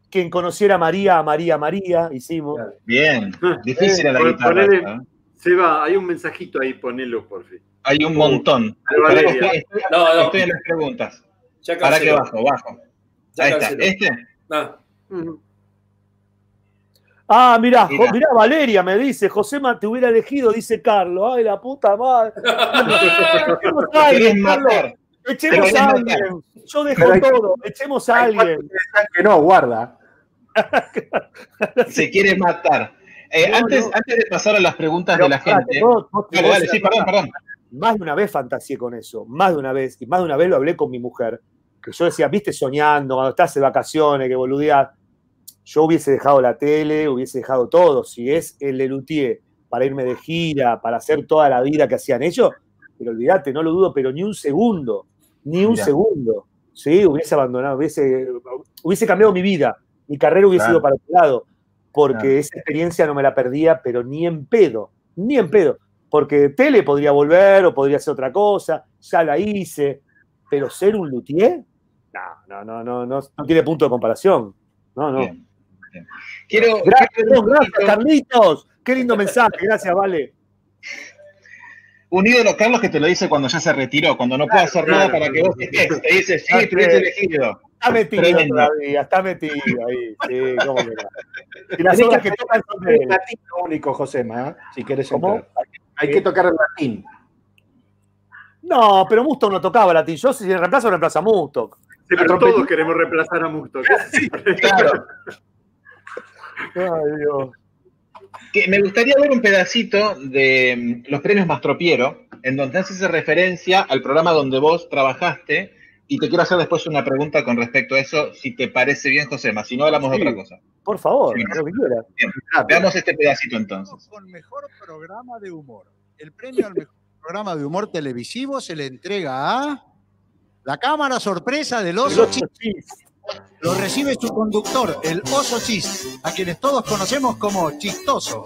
Quien conociera a María, a María, a María, hicimos. Bien. Difícil a la Pon- guitarra. ponele- ¿eh? Seba, hay un mensajito ahí, ponelo, por fin. Hay un montón. Estoy, No, no. estoy en las preguntas. Ya Para que canceló. bajo, bajo. Ya Ahí está. ¿Este? Ah, Ah, mirá, Mirá. Valeria me dice, Josema te hubiera elegido, dice Carlos. Ay, la puta madre. [laughs] Echemos a alguien, Carlos. matar. Echemos Querés a matar. alguien. Yo dejo hay- todo. Echemos a alguien. que no, guarda. Se quiere matar. Eh, No, antes, no. antes de pasar a las preguntas Pero, de la gente. vos- Dale, dale, sí, perdón, perdón. Más de una vez fantaseé con eso, más de una vez, y más de una vez lo hablé con mi mujer, que yo decía, viste, soñando, cuando estás de vacaciones, que boludeás, yo hubiese dejado la tele, hubiese dejado todo, si es el Lelutier para irme de gira, para hacer toda la vida que hacían ellos, pero olvídate, no lo dudo, pero ni un segundo, ni un Mirá. segundo, sí, hubiese abandonado, hubiese, hubiese cambiado mi vida, mi carrera hubiese Claro. ido para otro lado, porque Claro. esa experiencia no me la perdía, pero ni en pedo, ni en pedo porque tele podría volver o podría ser otra cosa, ya la hice, pero ser un luthier, no, no, no, no, no, no tiene punto de comparación. No, no. Bien, bien. Quiero, Gracias, quiero gracias, Carlitos. Qué lindo mensaje, gracias, Vale. Un ídolo, Carlos, que te lo dice cuando ya se retiró, cuando no puede hacer claro, nada para que vos estés. Te dice, sí, Claro. tuviste elegido. Está metido Tremendo. todavía, está metido ahí. Sí, cómo que no. Y las obras que tocan son de único, Josema, ¿eh? si ¿Cómo? entrar. Hay que tocar el latín. No, pero Mustok no tocaba latín. Yo si reemplazo, reemplazo a Mustok. Sí, pero todos queremos reemplazar a Musto. Claro. Ay, Dios. Que me gustaría ver un pedacito de mm, los premios Mastropiero, en donde haces referencia al programa donde vos trabajaste, y te quiero hacer después una pregunta con respecto a eso, si te parece bien, Josema, si no hablamos de otra cosa. Por favor, Sí. lo que quiera. Veamos este pedacito entonces. Con mejor programa de humor. El premio al mejor programa de humor televisivo se le entrega a la cámara sorpresa del oso chis. Lo recibe su conductor, el oso chis, a quienes todos conocemos como chistoso.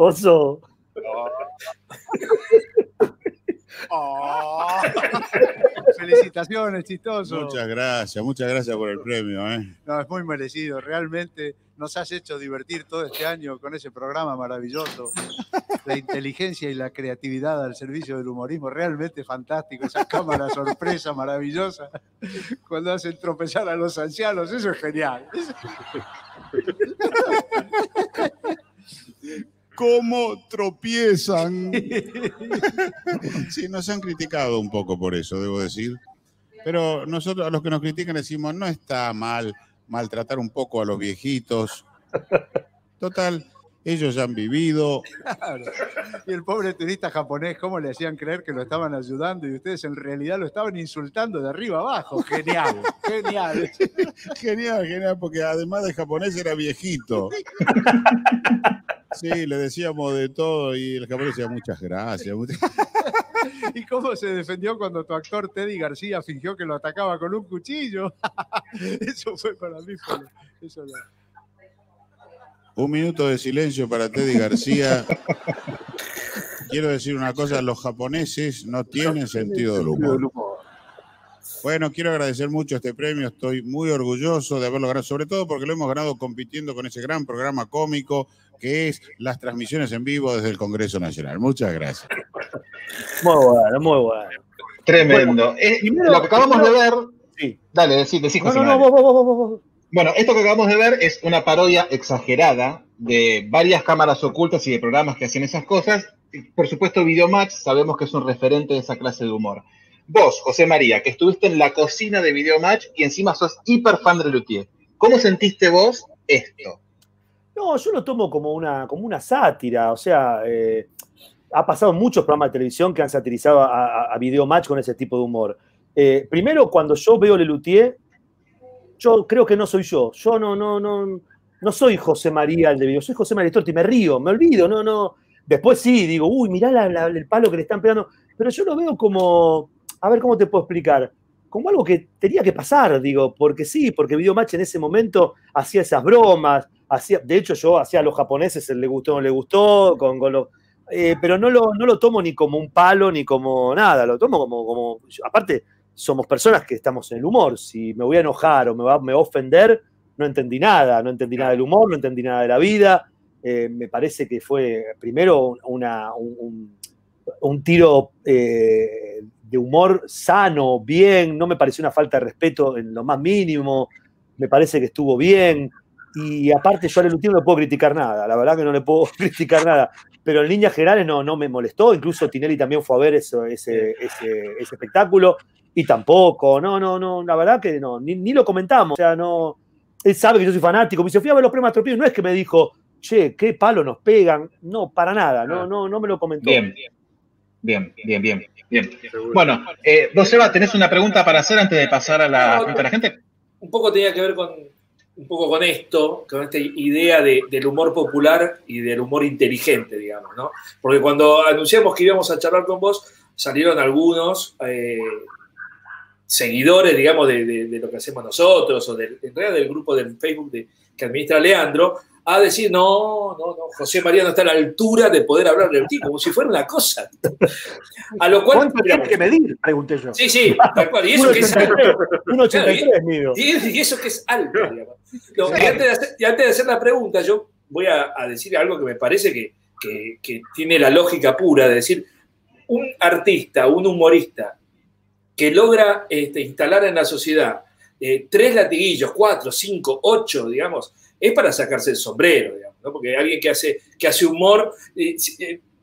Oso. [laughs] Oh. Felicitaciones, chistoso. Muchas gracias, muchas gracias por el premio. ¿eh? No, es muy merecido. Realmente nos has hecho divertir todo este año con ese programa maravilloso. La inteligencia y la creatividad al servicio del humorismo. Realmente fantástico. Esa cámara sorpresa maravillosa. Cuando hacen tropezar a los ancianos. Eso es genial. [laughs] ¿Cómo tropiezan? [laughs] sí, nos han criticado un poco por eso, debo decir. Pero nosotros, a los que nos critican, decimos, no está mal maltratar un poco a los viejitos. Total, ellos ya han vivido. Claro. Y el pobre turista japonés, ¿cómo le hacían creer que lo estaban ayudando y ustedes en realidad lo estaban insultando de arriba abajo? Genial, [laughs] genial. Genial, genial, porque además de japonés era viejito. [laughs] Sí, le decíamos de todo y el japonés decía muchas gracias. muchas-". [laughs] ¿Y cómo se defendió cuando tu actor Teddy García fingió que lo atacaba con un cuchillo? [laughs] Eso fue para mí. fue- eso Un minuto de silencio para Teddy García. Quiero decir una cosa, los japoneses no tienen sentido del humor. Bueno, quiero agradecer mucho este premio, estoy muy orgulloso de haberlo ganado, sobre todo porque lo hemos ganado compitiendo con ese gran programa cómico que es las transmisiones en vivo desde el Congreso Nacional. Muchas gracias. Muy bueno, muy bueno. Tremendo. Eh, primero- lo que acabamos de ver. Sí. Dale, decí, decí, No, no, no, vos, vos, vos, vos, vos. Bueno, esto que acabamos de ver es una parodia exagerada de varias cámaras ocultas y de programas que hacen esas cosas. Por supuesto, Videomatch sabemos que es un referente de esa clase de humor. Vos, José María, que estuviste en la cocina de Videomatch y encima sos hiper fan de Luthier. ¿Cómo sentiste vos esto? No, yo lo tomo como una, como una sátira. O sea, eh, ha pasado muchos programas de televisión que han satirizado a, a, a Videomatch con ese tipo de humor. Eh, primero, cuando yo veo Lelutier, yo creo que no soy yo. Yo no, no, no, no soy José María el de video, soy José María Storti, me río, me olvido, no, no. Después sí, digo, uy, mirá la- el palo que le están pegando. Pero yo lo veo como, a ver cómo te puedo explicar, como algo que tenía que pasar, digo, porque sí, porque Videomatch en ese momento hacía esas bromas, hacía, de hecho yo hacía a los japoneses, el le gustó o no le gustó, eh, pero no lo, no lo tomo ni como un palo ni como nada, lo tomo como, como aparte somos personas que estamos en el humor, si me voy a enojar o me va, me va a ofender, no entendí nada, no entendí nada del humor, no entendí nada de la vida, eh, me parece que fue primero un- un tiro eh, de humor sano, bien, no me pareció una falta de respeto en lo más mínimo, me parece que estuvo bien. Y aparte, yo a Lelutier no le puedo criticar nada, la verdad que no le puedo [laughs] criticar nada. Pero en líneas generales no, no me molestó, incluso Tinelli también fue a ver eso, ese, ese, ese espectáculo y tampoco, no, no, no, la verdad que no, ni, ni lo comentamos, o sea, no, él sabe que yo soy fanático, me dice, fui a ver los premios Tropido, no es que me dijo, che, qué palo nos pegan, no, para nada, no, no, no me lo comentó. Bien, bien, bien, bien, bien. Bueno, eh, vos, Eva, ¿tenés una pregunta para hacer antes de pasar a la pregunta de la gente? Un poco tenía que ver con, un poco con esto, con esta idea de- del humor popular y del humor inteligente, digamos, ¿no? Porque cuando anunciamos que íbamos a charlar con vos, salieron algunos eh, seguidores, digamos, de, de- de lo que hacemos nosotros, o del, en realidad del grupo del Facebook de- que administra Leandro, a decir, no, no, no, José María no está a la altura de poder hablar del tipo, como si fuera una cosa. A lo cual, ¿Cuánto tiene que medir? Pregunté yo. Sí, sí, tal cual. Y eso que es alto. [laughs] 1,83 mido. Y, y eso que es alto, digamos. No, y, antes de hacer, y antes de hacer la pregunta, yo voy a, a decir algo que me parece que, que- que tiene la lógica pura de decir, un artista, un humorista que logra este, instalar en la sociedad eh, tres latiguillos, cuatro, cinco, ocho, digamos, es para sacarse el sombrero, digamos, ¿no? Porque alguien que hace, que hace humor, eh,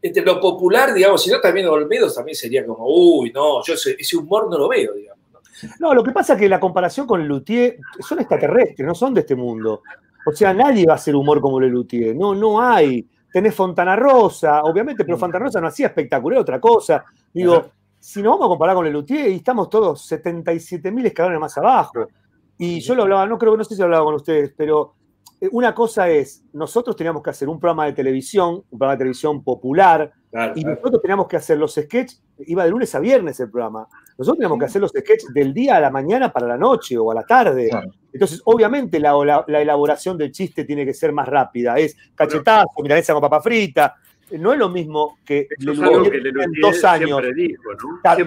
entre lo popular, digamos, si no también Olmedo también sería como, uy, no, yo ese, ese humor no lo veo, digamos. No, lo que pasa es que la comparación con Luthier son extraterrestres, no son de este mundo. O sea, nadie va a hacer humor como Lelutier. No, no hay. Tenés Fontana Rosa, obviamente, pero Fontana Rosa no hacía espectacular, otra cosa. Digo, si nos vamos a comparar con Lelutier, y estamos todos 77.000 escalones más abajo. Y yo lo hablaba, no creo que no sé si lo hablaba con ustedes, pero eh, una cosa es, nosotros teníamos que hacer un programa de televisión, un programa de televisión popular, y nosotros teníamos que hacer los sketches, iba de lunes a viernes el programa. Nosotros teníamos que hacer los sketches del día a la mañana para la noche o a la tarde. Entonces, obviamente, la, la- la elaboración del chiste tiene que ser más rápida. Es cachetazo, milanesa con papa frita. No es lo mismo que en Lelutier dos años.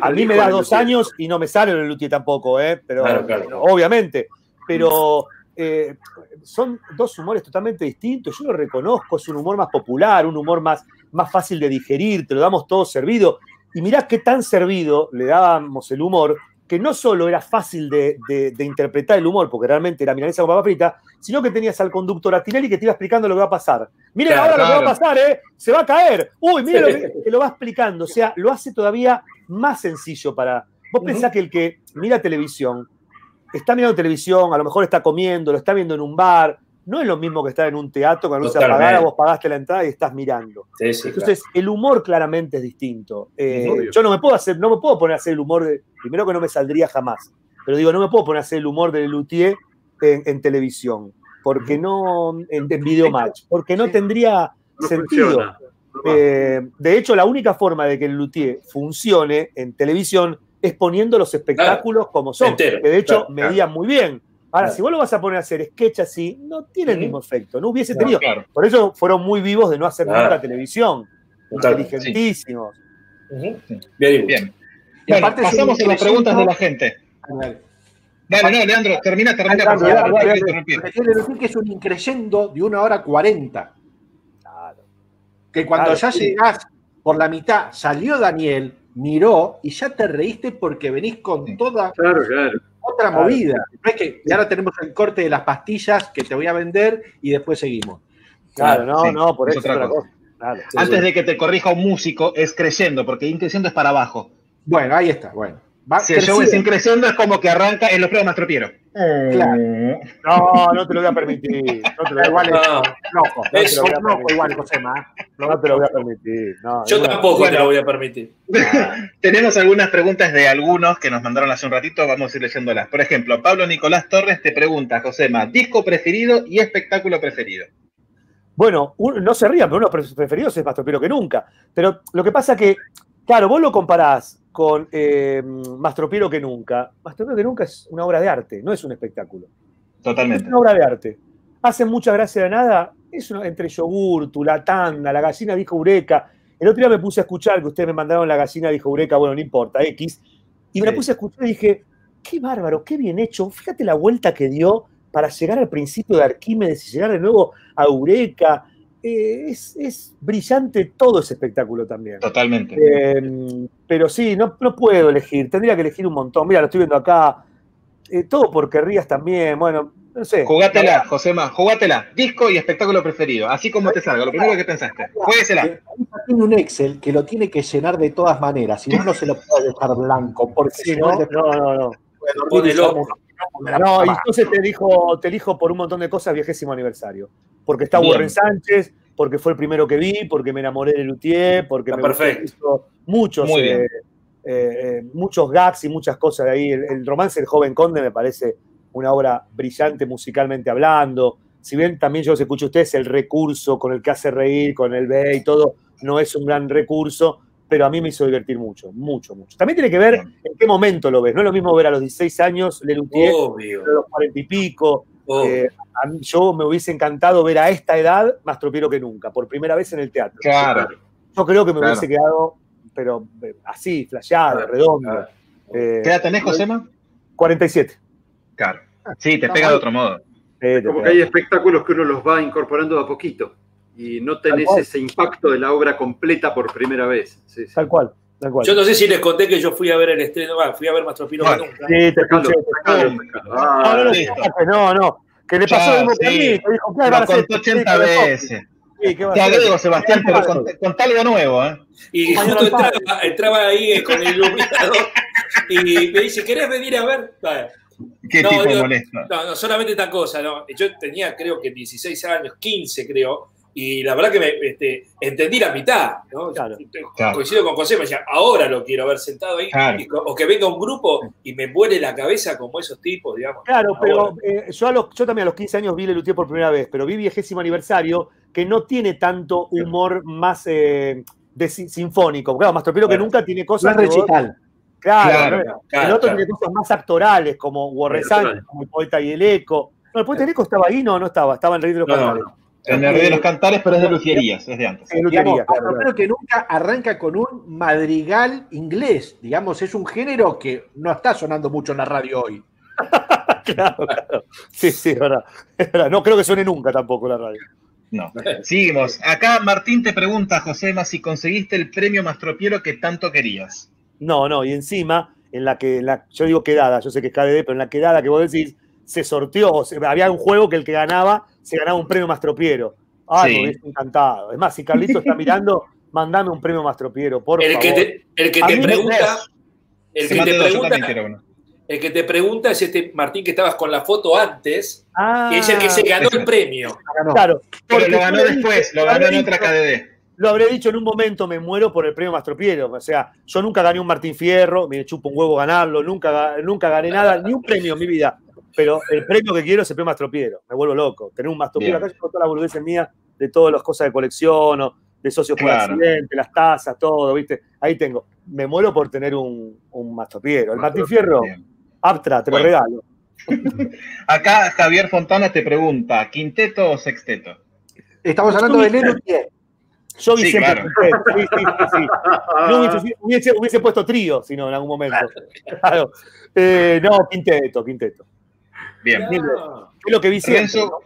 a mí me das dos Lelutier. años y no me sale el Lelutier tampoco, ¿eh? Pero, Claro, claro. no, obviamente. Pero eh, son dos humores totalmente distintos. Yo lo reconozco, es un humor más popular, un humor más, más fácil de digerir, te lo damos todo servido. Y mirá qué tan servido le dábamos el humor, que no solo era fácil de, de- de interpretar el humor, porque realmente era milanesa con papa frita, sino que tenías al conductor a Tinelli que te iba explicando lo que va a pasar. Miren Claro, ahora lo que va a pasar, ¿eh? Se va a caer. Uy, mire lo que te lo va explicando. O sea, lo hace todavía más sencillo para. Vos pensás que el que mira televisión, está mirando televisión, a lo mejor está comiendo, lo está viendo en un bar, no es lo mismo que estar en un teatro con la luz apagada, vos pagaste la entrada y estás mirando. Sí, sí, Entonces, el humor claramente es distinto. Eh, yo no me puedo hacer, no me puedo poner a hacer el humor de. Primero que no me saldría jamás. Pero digo, no me puedo poner a hacer el humor de Luthier en, en televisión. Porque no. En, en video match. Porque no tendría No sentido. Eh, de hecho, la única forma de que el Luthier funcione en televisión es poniendo los espectáculos como son. Entero, que de hecho claro, medían muy bien. Ahora, Claro. si vos lo vas a poner a hacer sketch así, no tiene el mismo efecto. No hubiese Claro, tenido. claro. Por eso fueron muy vivos de no hacer Claro. nunca televisión. Inteligentísimos. Ujú. Bien, Bien. Y Bueno, aparte pasamos a las preguntas de la gente. Dale, no, Leandro, termina, termina, por Dale, favor. decir que es un increyendo de una hora cuarenta. Que cuando Claro, ya sí. llegás por la mitad, salió Daniel, miró y ya te reíste porque venís con toda Claro, claro. Otra Claro. movida. No es que y ahora tenemos el corte de las pastillas que te voy a vender y después seguimos. Claro, no, sí, no, por es eso otra es otra cosa. cosa. Claro. Antes de que te corrija un músico, es creyendo, porque increciendo es para abajo. Bueno, ahí está. Bueno, va Si el show es creciendo. increciendo, es como que arranca en los pruebas mastropiero. Claro. No, no te lo voy a permitir. No te lo voy a Igual es. No, loco. No te lo voy a loco permitir. igual, Josema. ¿eh? No te lo voy a permitir. No, yo tampoco Bueno. te lo voy a permitir. [laughs] Tenemos algunas preguntas de algunos que nos mandaron hace un ratito, vamos a ir leyéndolas. Por ejemplo, Pablo Nicolás Torres te pregunta, Josema, disco preferido y espectáculo preferido. Bueno, no se rían, pero uno de los preferidos es más tropero que nunca. Pero lo que pasa que, claro, vos lo comparás con eh, Más tropero que nunca. Más tropero que nunca es una obra de arte, no es un espectáculo. Es Totalmente. una obra de arte. Hacen mucha gracia de nada. Es una- entre yogurtu, la tanda, la gallina dijo Eureka. El otro día me puse a escuchar que ustedes me mandaron la gallina dijo Eureka, bueno, no importa, X. Y me la puse a escuchar y dije, qué bárbaro, qué bien hecho. Fíjate la vuelta que dio para llegar al principio de Arquímedes y llegar de nuevo a Eureka. Eh, es, es brillante todo ese espectáculo también. Totalmente. Eh, pero sí, no, no puedo elegir, tendría que elegir un montón. Mira, lo estoy viendo acá. Eh, todo por querrías también, bueno, no sé. Jugátela, Josema, jugátela. Disco y espectáculo preferido. Así como te salga, lo primero que pensaste. Jueguesela. Tiene un Excel que lo tiene que llenar de todas maneras, si no, no se lo puede dejar blanco, porque Sí, si no, no, no, no, no. No, y entonces te elijo, te elijo por un montón de cosas vigésimo aniversario. Porque está Bien. Warren Sánchez, porque fue el primero que vi, porque me enamoré de Luthier, porque Está me perfecto. mucho- muchos, eh, eh, eh, muchos gags y muchas cosas de ahí. El, el romance del joven conde me parece una obra brillante musicalmente hablando. Si bien también yo los escucho a ustedes, el recurso con el que hace reír, con el B y todo, no es un gran recurso, pero a mí me hizo divertir mucho, mucho, mucho. También tiene que ver en qué momento lo ves. No es lo mismo ver a los 16 años Lelutier a los 40 y pico. Eh, a mí- yo me hubiese encantado ver a esta edad más tropiero que nunca, por primera vez en el teatro. Claro. Yo creo que me Claro. hubiese quedado, pero eh, así, flasheado, redondo. Eh, ¿Qué edad tenés, Josema? 47. Claro. Sí, te pega de otro modo. Eh, Como que hay espectáculos que uno los va incorporando de a poquito y no tenés ese impacto de la obra completa por primera vez. Sí, sí. Tal cual, tal cual. Yo no sé si les conté que yo fui a ver el estreno, ah, fui a ver Mastropiro Bueno. que nunca. Sí, te escuché. Ah, no, no, listo. no, no, que le pasó que a mí. dijo, ¿qué van a Lo hacer? contó 80 veces. Sí, ¿qué va a Te agrego, Sebastián, pero con, con algo nuevo, ¿eh? Y justo entraba, entraba ahí con el iluminador y me dice, ¿querés venir a ver? Vale. Qué No, tipo digo, molesto. No, no, solamente esta cosa, ¿no? Yo tenía creo que 16 años, 15 creo, y la verdad que me este, entendí la mitad, ¿no? Claro. Claro. Coincido con José, me decía, ahora lo quiero ver sentado ahí, Claro. y co- o que venga un grupo y me vuele la cabeza como esos tipos, digamos. Claro, pero eh, yo, a los, yo también a los 15 años vi Lelutier por primera vez, pero vi vigésimo aniversario, que no tiene tanto humor más eh, de sinfónico. Claro, más tropero que nunca tiene cosas. vos- recital. Claro, Claro, ¿no? claro, el otro claro. tiene cosas más actorales, como Warren como el poeta y el eco. No, el poeta y el eco estaba ahí, no, no estaba, estaba en el Rey de los No. En el Rey de los Cantares, pero es de lucierías, es de antes. Digamos, claro, claro. que nunca arranca con un madrigal inglés. Digamos, es un género que no está sonando mucho en la radio hoy. [laughs] Claro, claro. Sí, sí, es verdad. Es verdad. No creo que suene nunca tampoco la radio. No. Seguimos. Acá Martín te pregunta, Josema, si conseguiste el premio Mastropiero que tanto querías. No, no, y encima, en la que, en la, yo digo quedada, yo sé que es KDD, pero en la quedada que vos decís, se sorteó, o sea, había un juego que el que ganaba, se ganaba un premio Mastropiero. Ay, Sí. me hubiese encantado. Es más, si Carlito está mirando, [laughs] mandame un premio Mastropiero, por El favor. que te, el que te pregunta, el que te pregunta, el que te pregunta es este Martín que estabas con la foto antes, Ah, que es el que se ganó el premio. Ganó. Claro, Pero porque lo ganó después, lo ganó en otra KDD. Lo habré dicho en un momento, me muero por el premio Mastropiero. O sea, yo nunca gané un Martín Fierro, me chupo un huevo ganarlo, nunca, nunca gané nada, ni un premio en mi vida. Pero el premio que quiero es el premio Mastropiero. Me vuelvo loco. Tener un Mastropiero acá, yo con todas las boludeces mías de todas las cosas de colección, o de socios por accidente, las tazas, todo, ¿viste? Ahí tengo. Me muero por tener un, un Mastropiero. El Martín Fierro. Aptra, te lo regalo. [laughs] Acá Javier Fontana te pregunta, ¿quinteto o sexteto? Estamos hablando de Lelutier. Yo vi Sí, siempre claro. quinteto, sí, sí, sí, sí. No hubiese, hubiese, hubiese puesto trío, si no, en algún momento. [laughs] Claro. Eh, no, quinteto, quinteto. Bien. No. Es lo que vi siempre. Renzo,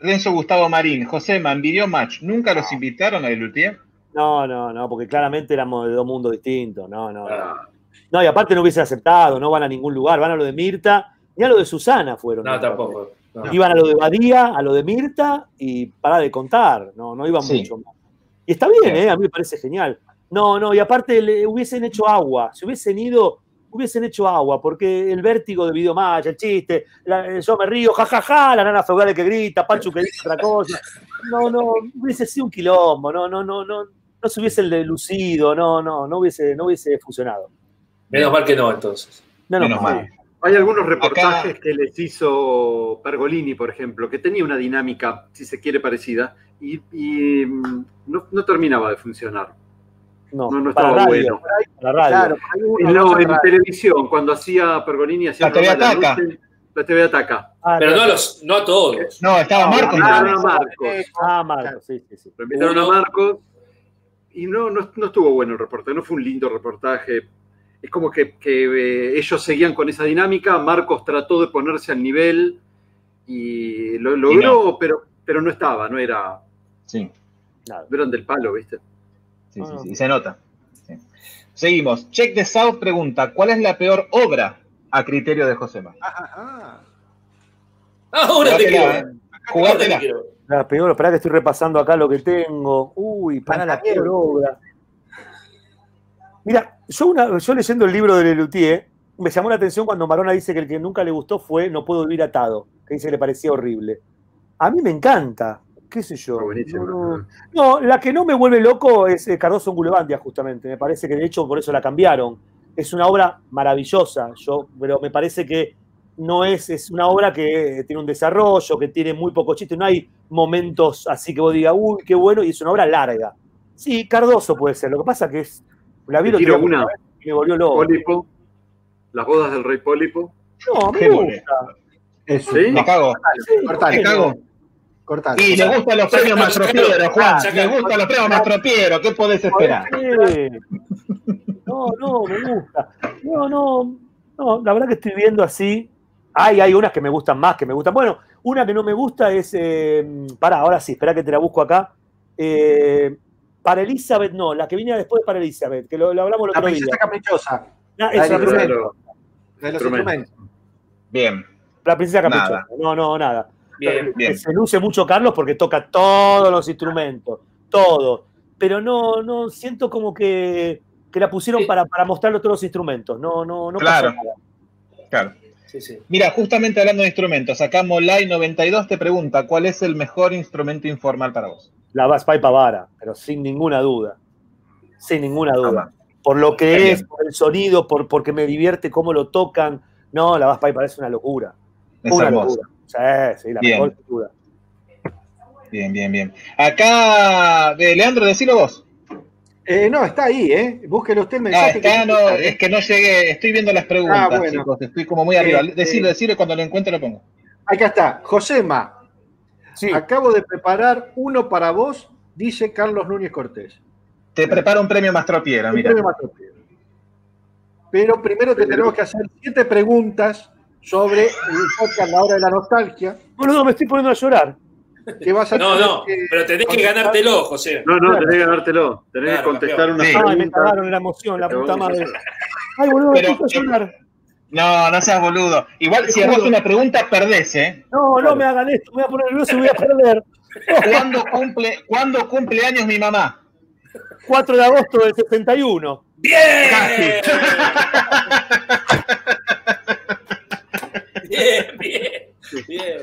Renzo Gustavo Marín, Josema, en Video Match, ¿nunca los invitaron a Lelutier? No, no, no, porque claramente éramos de dos mundos distintos. No, no, no. Ah, No, y aparte no hubiesen aceptado, no van a ningún lugar, van a lo de Mirta, ni a lo de Susana fueron. No, tampoco. no. Iban a lo de Badía, a lo de Mirta y para de contar, no, no iban Sí. mucho más. Y está bien, Bien. ¿eh? a mí me parece genial. No, no, y aparte le hubiesen hecho agua, si hubiesen ido, hubiesen hecho agua, porque el vértigo de Videomatch, el chiste, la- eh, yo me río, jajaja, la nana feudal que grita, Pancho que dice otra cosa. No, no, hubiese sido un quilombo, no, no, no, no, no se hubiese lucido, no, no, no hubiese, no hubiese funcionado. Menos mal que no, entonces. No, no, Menos mal. Hay algunos reportajes que les hizo Pergolini, por ejemplo, que tenía una dinámica, si se quiere, parecida, y, y, mm, no, no terminaba de funcionar. No, No, estaba radio, bueno. para radio. Claro, no, en atrás. televisión, cuando hacía Pergolini, hacía La TV Ataca. la TV Ataca. Ah, Pero no a, los, no a todos. No, estaba Marcos. también. no, Marcos. Ah, Marcos, sí, sí, sí. Lo invitaron a Marcos y no, no, no estuvo bueno el reportaje, no fue un lindo reportaje. Es como que, que, eh, ellos seguían con esa dinámica, Marcos trató de ponerse al nivel y lo logró, pero, pero no estaba, no era. Sí. Nada. Vieron del palo, ¿viste? Sí, sí, sí, se nota. Sí. Seguimos. Check the South pregunta: ¿Cuál es la peor obra a criterio de Josema? Ahora te Jugátela, quiero. ¿eh? Jugátela. te quiero. La peor, espera que estoy repasando acá lo que tengo. Uy, para la peor obra. Mira, yo, una, yo leyendo el libro de Lelutier, me llamó la atención cuando Marona dice que el que nunca le gustó fue No puedo vivir atado, que dice que le parecía horrible. A mí me encanta, qué sé yo. No, no. No, la que no me vuelve loco es eh, Cardoso en Gulebandia, justamente. Me parece que de hecho por eso la cambiaron. Es una obra maravillosa, yo, pero me parece que no es, es una obra que tiene un desarrollo, que tiene muy poco chiste, no hay momentos así que vos digas, uy, qué bueno, y es una obra larga. Sí, Cardoso puede ser, lo que pasa que es, la vi día una. y me volvió loco. Pólipo. Las bodas del rey Pólipo. No, me Qué gusta. Eso. ¿Sí? Me cago. Sí, Cortale. Me cago. Cortale. Y le gustan los premios Mastropiero. Juan. Le gustan los premios Mastropiero. ¿Qué podés esperar? No, no, me gusta. No, no, no, la verdad que estoy viendo así. Hay, hay unas que me gustan más, que me gustan. Bueno, una que no me gusta es. Eh, pará, ahora sí, espera que te la busco acá. Eh, para Elizabeth, no, la que viene después para Elizabeth, que lo, lo hablamos el La otro día. princesa caprichosa. Ah, La esa, del la, instrumento. De los Instrumento. instrumentos. Bien. la princesa caprichosa. Nada. No, no, nada. Bien. Bien. Se luce mucho Carlos porque toca todos los instrumentos, todo. Pero no, no, siento como que, que la pusieron Sí. para, para mostrar todos los instrumentos. No, no, no Claro. pasó nada. Claro. Sí, sí. Mira, justamente hablando de instrumentos, acá Molay92 te pregunta: ¿Cuál es el mejor instrumento informal para vos? La Bass Pipe Vara, pero sin ninguna duda. Sin ninguna duda. Por lo que es, bien. por el sonido, por, porque me divierte cómo lo tocan. No, la Bass Pipe es una locura. Es una locura. Sí, sí, la Bien. mejor. Bien, bien, bien. Acá, eh, Leandro, decilo vos. Eh, no, está ahí, ¿eh? Búsquelo usted el Ah, mensaje. está, que- no, es que no llegué, estoy viendo las preguntas, Ah, bueno. chicos, estoy como muy arriba. Eh, Decilo, eh. decilo, cuando lo encuentre lo pongo. Acá está. Josema, Sí, acabo de preparar uno para vos, dice Carlos Núñez Cortés. Te preparo un premio Mastropiero, Un mira. premio Mastropiero. Pero primero te tenemos que hacer siete preguntas sobre el podcast La Hora de la Nostalgia, boludo, me estoy poniendo a llorar. que vas a No, no, que pero tenés que ganártelo, José. No, no, tenés que ganártelo. Tenés Claro, que contestar una Sí. Ay, me pregunta. cagaron la emoción, la puta madre. Ay, boludo, me puse a llorar. No, no seas boludo. Igual si hagas una pregunta, perdés, ¿eh? No, no me hagan esto, me voy a poner nervioso y voy a perder. ¿Cuándo cumple, ¿cuándo cumple años mi mamá? 4 de agosto del 71. ¡Bien! Bien, bien, bien.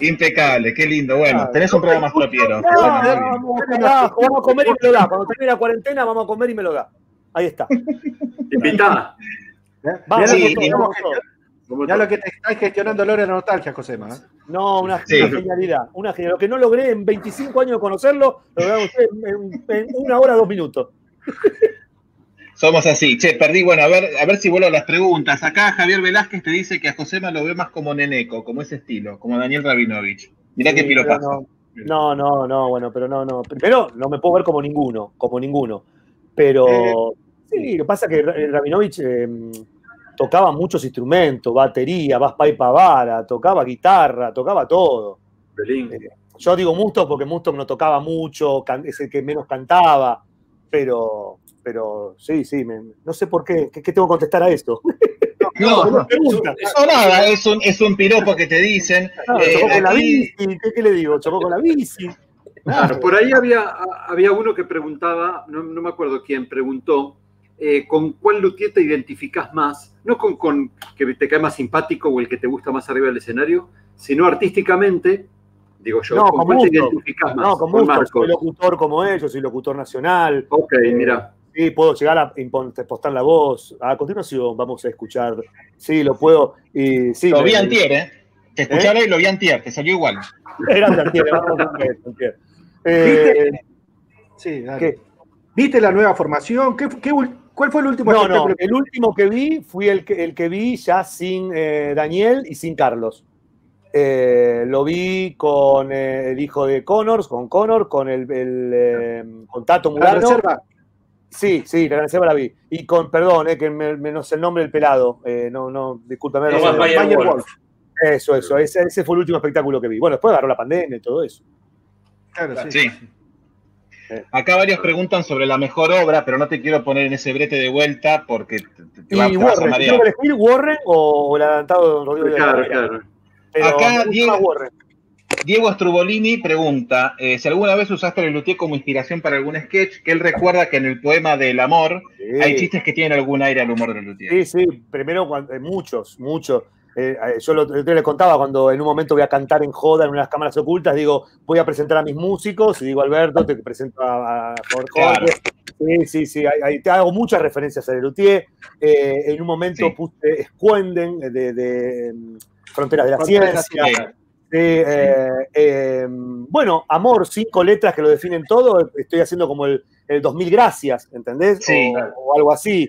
Impecable, qué lindo. Bueno, tenés un premio Mastropiero. No, Bueno, vamos, a comer y me lo da. Cuando termine la cuarentena, vamos a comer y me lo da. Ahí está. Invitada. ¿eh? Vamos, Sí, Mirá lo que te está gestionando Hora de Nostalgia, Josema. ¿eh? No, una, Sí. una genialidad. Una genialidad. Lo que no logré en 25 años de conocerlo, lo lograron ustedes en, en una hora, dos minutos. Somos así. Che, perdí. Bueno, a ver, a ver si vuelvo a las preguntas. Acá Javier Velázquez te dice que a Josema lo ve más como Neneco, como ese estilo, como Daniel Rabinovich. Mirá qué Sí, pero piropazo. No, no, no, bueno, pero no, no. Primero, no me puedo ver como ninguno, como ninguno. Pero sí, lo que pasa es que Ra- Rabinovich eh, tocaba muchos instrumentos, batería, bass pipe vara, tocaba guitarra, tocaba todo. Belín. Yo digo Musto porque Musto no tocaba mucho, es el que menos cantaba, pero, pero sí, sí, me- no sé por qué, ¿qué, qué tengo que contestar a esto? No, no, pregunta. no, nada, es un, es un piropo que te dicen. Ah, Eh, chocó con la bici, ¿qué, qué le digo? Chocó con la bici. Claro, por ahí había, había uno que preguntaba, no, no me acuerdo quién preguntó, eh, ¿con cuál luthier te identificás más? No con, con que te cae más simpático o el que te gusta más arriba del escenario, sino artísticamente, digo yo, No, ¿con con cuál te Musto. identificás más? No, con Marcos. soy locutor como ellos, soy locutor nacional. Ok, mira. Sí, puedo llegar a postar la voz. A continuación vamos a escuchar. Sí, lo puedo. Y, sí, Lo me- vi antier, ¿eh? Te escuchaba y lo vi antier, te salió igual. Grande Antier, vamos, Antier, Antier. Eh, Sí, dale. ¿Qué? ¿Viste la nueva formación? ¿Qué, qué ul- ¿Cuál fue el último no, no, el último que vi fui el que, el que vi ya sin eh, Daniel y sin Carlos. Eh, lo vi con eh, el hijo de Connors, con Connor, con el, el, eh, con Tato la Murano. reserva? Sí, sí, la reserva la vi. Y con, perdón, eh, que me, me- no sé el nombre del pelado. Eh, no, no, discúlpame. no. Mayer Mayer Wolf. Wolf. Eso, eso. Ese, ese fue el último espectáculo que vi. Bueno, después agarró la pandemia y todo eso. Claro, sí. Sí. Acá varios preguntan sobre la mejor obra, pero no te quiero poner en ese brete de vuelta porque te, te va, Y te vas a Warren, marear. ¿tengo que elegir Warren o el adelantado de Rodrigo de la Claro, claro. Pero Acá Diego- Warren. Diego Strubolini pregunta eh, si alguna vez usaste el Luthier como inspiración para algún sketch, que él recuerda que en el poema del amor Sí. hay chistes que tienen algún aire al humor del Luthier. Sí, sí, primero eh, muchos, muchos. Eh, eh, yo lo, yo contaba cuando en un momento voy a cantar en joda en unas cámaras ocultas, digo, voy a presentar a mis músicos y digo, Alberto, te presento a, a Jorge. Claro. Sí, sí, sí, ahí, ahí te hago muchas referencias a Lelutier. Eh, en un momento Sí. puse Scuenden de, de, mm, Fronteras de la Fronteras de la Ciencia. Eh, eh, bueno, Amor, cinco letras que lo definen todo. Estoy haciendo como el, el 2000 gracias, ¿entendés? Sí. O, o algo así.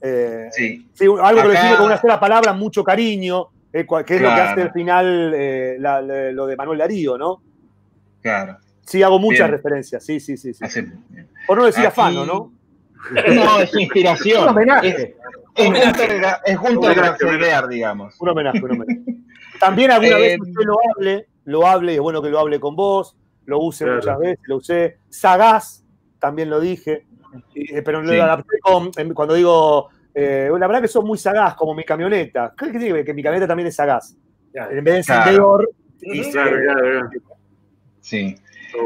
Eh, Sí. Sí, algo que lo define con una sola palabra, mucho cariño, eh, que es lo que hace al final la- la- lo de Manuel Darío, ¿no? Claro. Sí, hago muchas Bien. referencias, sí, sí, sí. sí. Por no decir Aquí- afano, ¿no? No, es inspiración. [laughs] Un homenaje. Es, es Gunter- es Gunter Grassegger, digamos. Un homenaje, un homenaje. También alguna Eh, vez usted lo hable, lo hable, y es bueno que lo hable con vos, lo use Claro. muchas veces, lo usé. Sagaz, también lo dije, eh, pero lo Sí. adapté con, en- cuando digo, eh, la verdad que sos muy sagaz, como mi camioneta. ¿Qué tiene que mi camioneta también es sagaz? En vez de Claro. encendedor, dice- Claro, claro, claro. Sí.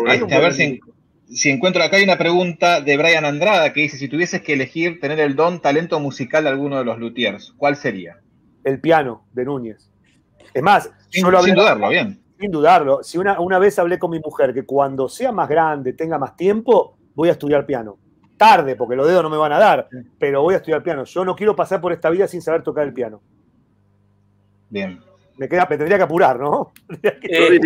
Este, a ver si, si encuentro acá hay una pregunta de Brian Andrada que dice, si tuvieses que elegir tener el don, talento musical de alguno de los luthiers, ¿cuál sería? el piano de Núñez. Es más, Sin, yo lo hablé- sin dudarlo, bien. Sin dudarlo. Si una, una vez hablé con mi mujer que cuando sea más grande, tenga más tiempo, voy a estudiar piano. Tarde, porque los dedos no me van a dar, pero voy a estudiar piano. Yo no quiero pasar por esta vida sin saber tocar el piano. Bien. Me, queda, me tendría que apurar, ¿no? [laughs] Eh,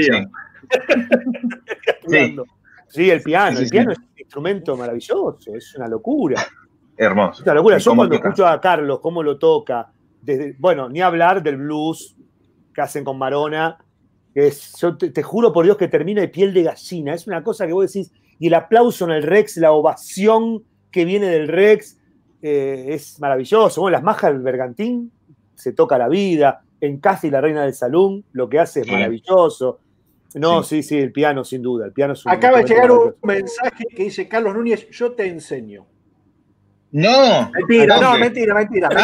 [laughs] apurando. Sí, el piano. Sí, sí, el piano es un instrumento maravilloso, es una locura. [laughs] Hermoso. Es una locura. ¿Y Yo cómo cuando toca? escucho a Carlos, cómo lo toca, desde, bueno, ni hablar del blues que hacen con Marona, que es, yo te, te juro por Dios que termina de piel de gallina. Es una cosa que vos decís, y el aplauso en el Rex, la ovación que viene del Rex, eh, es maravilloso. Bueno, las majas del Bergantín, se toca la vida. En Casi la reina del salón, lo que hace es maravilloso. No, sí. sí, el piano, sin duda. El piano es un Acaba de llegar un mensaje que dice Carlos Núñez, yo te enseño. No. Mentira, ¿A no, dónde? mentira, mentira. [laughs]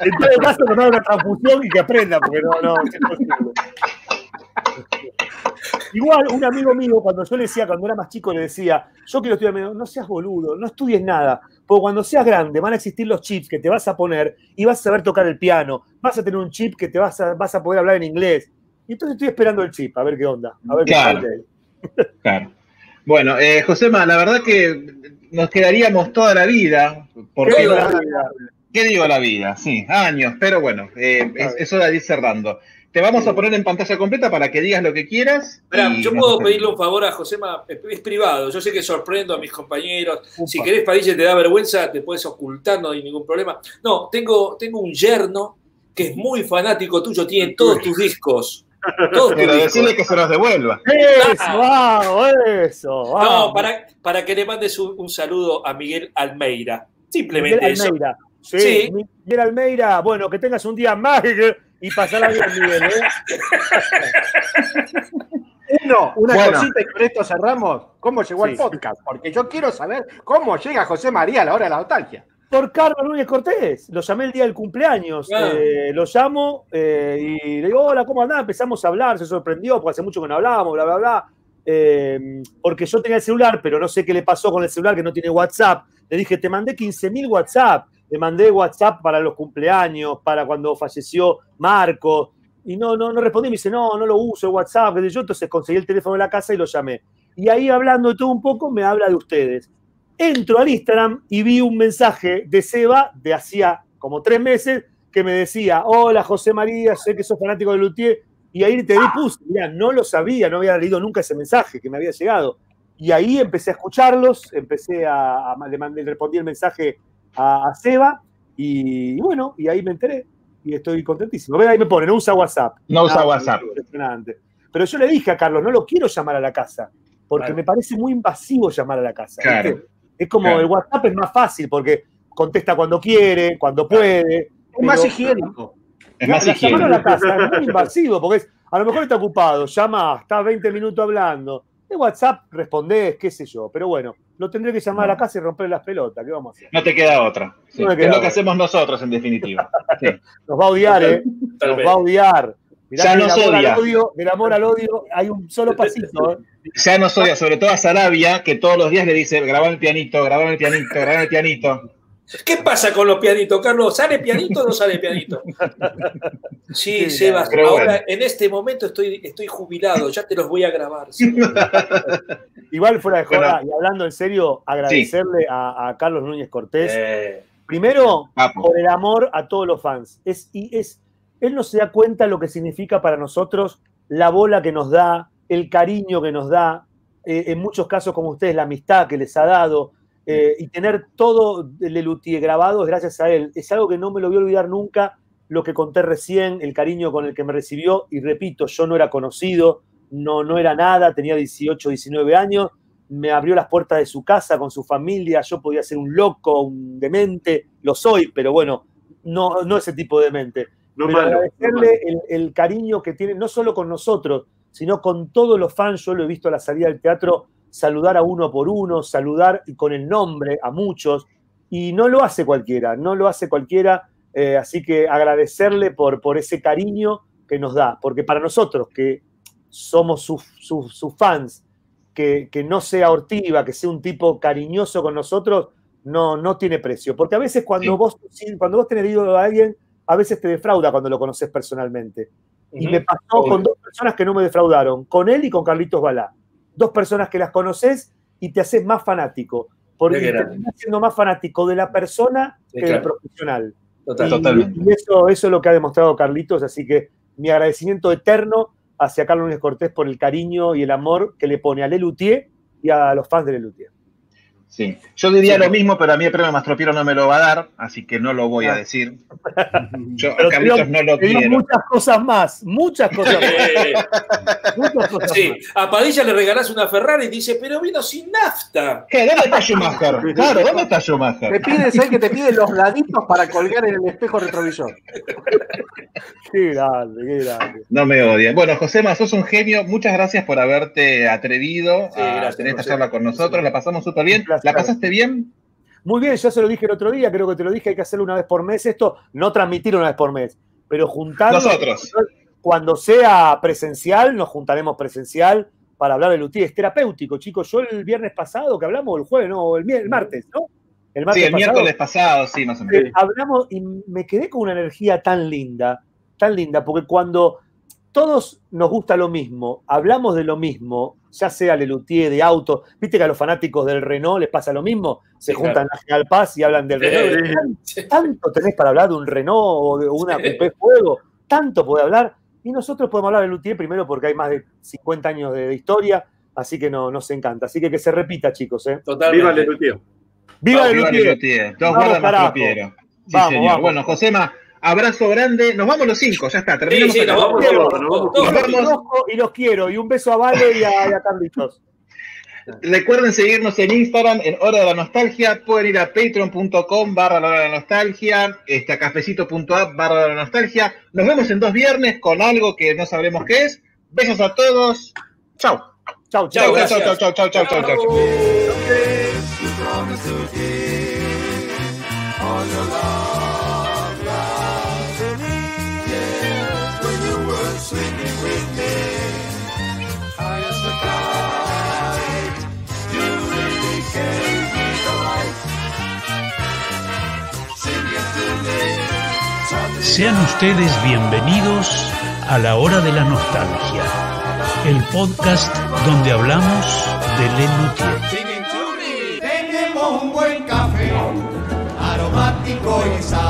En todo caso, que una transfusión y que aprenda, porque no, no, es imposible. Igual, un amigo mío, cuando yo le decía, cuando era más chico, le decía, yo quiero estudiar, no seas boludo, no estudies nada, porque cuando seas grande van a existir los chips que te vas a poner y vas a saber tocar el piano, vas a tener un chip que te vas a, vas a poder hablar en inglés. Y entonces estoy esperando el chip, a ver qué onda, a ver qué Claro. sale. Claro. Bueno, eh, Josema, la verdad que nos quedaríamos toda la vida. Porque, ¿Qué digo la vida? ¿Qué digo la vida? Sí, años, pero bueno, eh, es, es hora de ir cerrando. Te vamos a poner en pantalla completa para que digas lo que quieras. Yo puedo pedirle un favor a Josema, es privado, yo sé que sorprendo a mis compañeros. Upa. Si querés, Padilla, te da vergüenza, te puedes ocultar, no hay ningún problema. No, tengo, tengo un yerno que es muy fanático tuyo, tiene todos tus discos. Pero decirle que se los devuelva. Eso, vamos, eso, No, para, para que le mandes un, un saludo a Miguel Almeida. Simplemente Miguel eso. Almeida. Sí, Sí. Miguel Almeida, bueno, que tengas un día mágico y pasarla bien, Miguel. ¿eh? [laughs] Uno, una Bueno. cosita y con esto cerramos. ¿Cómo llegó Sí. al podcast? Porque yo quiero saber cómo llega José María a la hora de la nostalgia. Por Carlos Núñez Cortés, lo llamé el día del cumpleaños. Ah. eh, lo llamo eh, y le digo, hola, ¿cómo andás? Empezamos a hablar, se sorprendió porque hace mucho que no hablábamos, bla, bla, bla. Eh, porque yo tenía el celular, pero no sé qué le pasó con el celular que no tiene WhatsApp. Le dije, te mandé 15.000 WhatsApp. Le mandé WhatsApp para los cumpleaños, para cuando falleció Marco. Y no, no, no respondí. Me dice, no, no lo uso, WhatsApp. yo. Entonces conseguí el teléfono de la casa y lo llamé. Y ahí hablando de todo un poco, me habla de ustedes. Entro al Instagram y vi un mensaje de Seba de hacía como tres meses que me decía, hola José María, sé que sos fanático de Luthier. Y ahí te di puse, mira, no lo sabía, no había leído nunca ese mensaje que me había llegado. Y ahí empecé a escucharlos, empecé a, a- le mandé, le respondí el mensaje a, a Seba y, y bueno, y ahí me enteré y estoy contentísimo. Ve, ahí me pone, no usa WhatsApp. No usa Ah, WhatsApp. Impresionante. Pero yo le dije a Carlos, no lo quiero llamar a la casa, porque Claro. me parece muy invasivo llamar a la casa. Claro. ¿viste? Es como Claro. el WhatsApp es más fácil porque contesta cuando quiere, cuando puede. Es más higiénico. Es más a la higiénico. casa, es muy invasivo, porque es, a lo mejor está ocupado, llama, está 20 minutos hablando. De WhatsApp respondés, qué sé yo, pero bueno, lo tendré que llamar a la casa y romper las pelotas, ¿qué vamos a hacer? No te queda otra. Sí, No me es lo que hacemos nosotros, en definitiva. [laughs] Sí. Nos va a odiar, ¿eh? Nos va a odiar. Mirá Ya nos del amor odia. Al odio, del amor al odio hay un solo pasito, ¿eh? Ya nos odia, sobre todo a Sarabia, que todos los días le dice, grabame el pianito, grabame el pianito, grabame el pianito. ¿Qué pasa con los pianitos, Carlos? ¿Sale pianito o no sale pianito? Sí, Sí, Sebas, ahora bueno. en este momento estoy, estoy jubilado, ya te los voy a grabar. [laughs] Igual fuera de joda, Bueno. y hablando en serio, agradecerle a, a Carlos Núñez Cortés. Eh, Primero, Papo. por el amor a todos los fans. Es, y es, él no se da cuenta lo que significa para nosotros la bola que nos da, el cariño que nos da, eh, en muchos casos como ustedes, la amistad que les ha dado, eh, y tener todo el Lelutier grabado es gracias a él. Es algo que no me lo voy a olvidar nunca, lo que conté recién, el cariño con el que me recibió, y repito, yo no era conocido, no, no era nada, tenía 18, 19 años, me abrió las puertas de su casa con su familia, yo podía ser un loco, un demente, lo soy, pero bueno, no, no ese tipo de demente. No pero malo, no agradecerle el, el cariño que tiene, no solo con nosotros, sino con todos los fans, yo lo he visto a la salida del teatro, saludar a uno por uno, saludar con el nombre a muchos, y no lo hace cualquiera, no lo hace cualquiera, eh, así que agradecerle por, por ese cariño que nos da, porque para nosotros que somos sus, sus- sus fans, que, que no sea hortiva, que sea un tipo cariñoso con nosotros, no, no tiene precio. Porque a veces cuando, Sí. vos, cuando vos tenés ídolo a alguien, a veces te defrauda cuando lo conoces personalmente. Y me pasó Obvio. con dos personas que no me defraudaron, con él y con Carlitos Balá. Dos personas que las conoces y te haces más fanático. Porque te terminás siendo más fanático de la persona Sí, que del profesional. Total. Y- Totalmente. Y eso, eso es lo que ha demostrado Carlitos, así que mi agradecimiento eterno hacia Carlos Núñez Cortés por el cariño y el amor que le pone a Lelutier y a los fans de Lelutier. Sí. Yo diría Sí. lo mismo, pero a mí el premio Mastropiero no me lo va a dar, así que no lo voy a Ah. decir. [laughs] Yo a Pero te Carlitos no lo te quiero. muchas cosas más, muchas cosas más. [laughs] Muchas cosas sí, más. a Padilla le regalás una Ferrari y dice, pero vino sin nafta. ¿Qué? ¿Dónde está Schumacher? [laughs] Claro, ¿dónde está Te Schumacher? pide, ¿sabes que te pide los laditos para colgar en el espejo retrovisor? Qué grande, qué grande. No me odian. Bueno, Josema, sos un genio. Muchas gracias por haberte atrevido Sí, a gracias, tener esta José. charla con nosotros. La pasamos súper bien. ¿La pasaste bien? Muy bien, ya se lo dije el otro día, creo que te lo dije, hay que hacerlo una vez por mes. Esto, no transmitir una vez por mes, pero juntarnos. Nosotros. Cuando sea presencial, nos juntaremos presencial para hablar de Lutier. Es terapéutico, chicos. Yo el viernes pasado, que hablamos, el jueves, no, el, el martes, ¿no? El Sí, martes el pasado, miércoles pasado, sí, más o menos. hablamos y me quedé con una energía tan linda, tan linda, porque cuando todos nos gusta lo mismo, hablamos de lo mismo, ya sea Lelutier de auto, viste que a los fanáticos del Renault les pasa lo mismo, se Sí, juntan a General Paz y hablan del Sí, Renault. sí. Tanto tenés para hablar de un Renault o de una Coupé Fuego, tanto puede hablar. Y nosotros podemos hablar de Lutier primero porque hay más de 50 años de, de historia, así que no, nos encanta. Así que que se repita, chicos. ¿eh? Totalmente. Viva Lelutier. ¡Viva Vamos, Lelutier! Lelutier. Todos Vamos, guardan carajo. Mastropiero. Sí, Vamos, señor. vamos. Bueno, Josema, abrazo grande. Nos vamos los cinco, ya está. Sí, Terminamos sí, acá. nos vamos Quiero, todos, nos vamos. Nos Los y los quiero. Y un beso a Vale y a, y a Carlitos. Recuerden seguirnos en Instagram en Hora de la Nostalgia. Pueden ir a patreon.com barra la hora de la nostalgia, este, a cafecito.app barra la nostalgia. Nos vemos en dos viernes con algo que no sabremos qué es. Besos a todos. Chau. Chau, Chau, chau. Chau, chau, chau, chau, chau, chau, Sean ustedes bienvenidos a La Hora de la Nostalgia, el podcast donde hablamos de Lenutier. Tenemos un buen café, aromático y sal.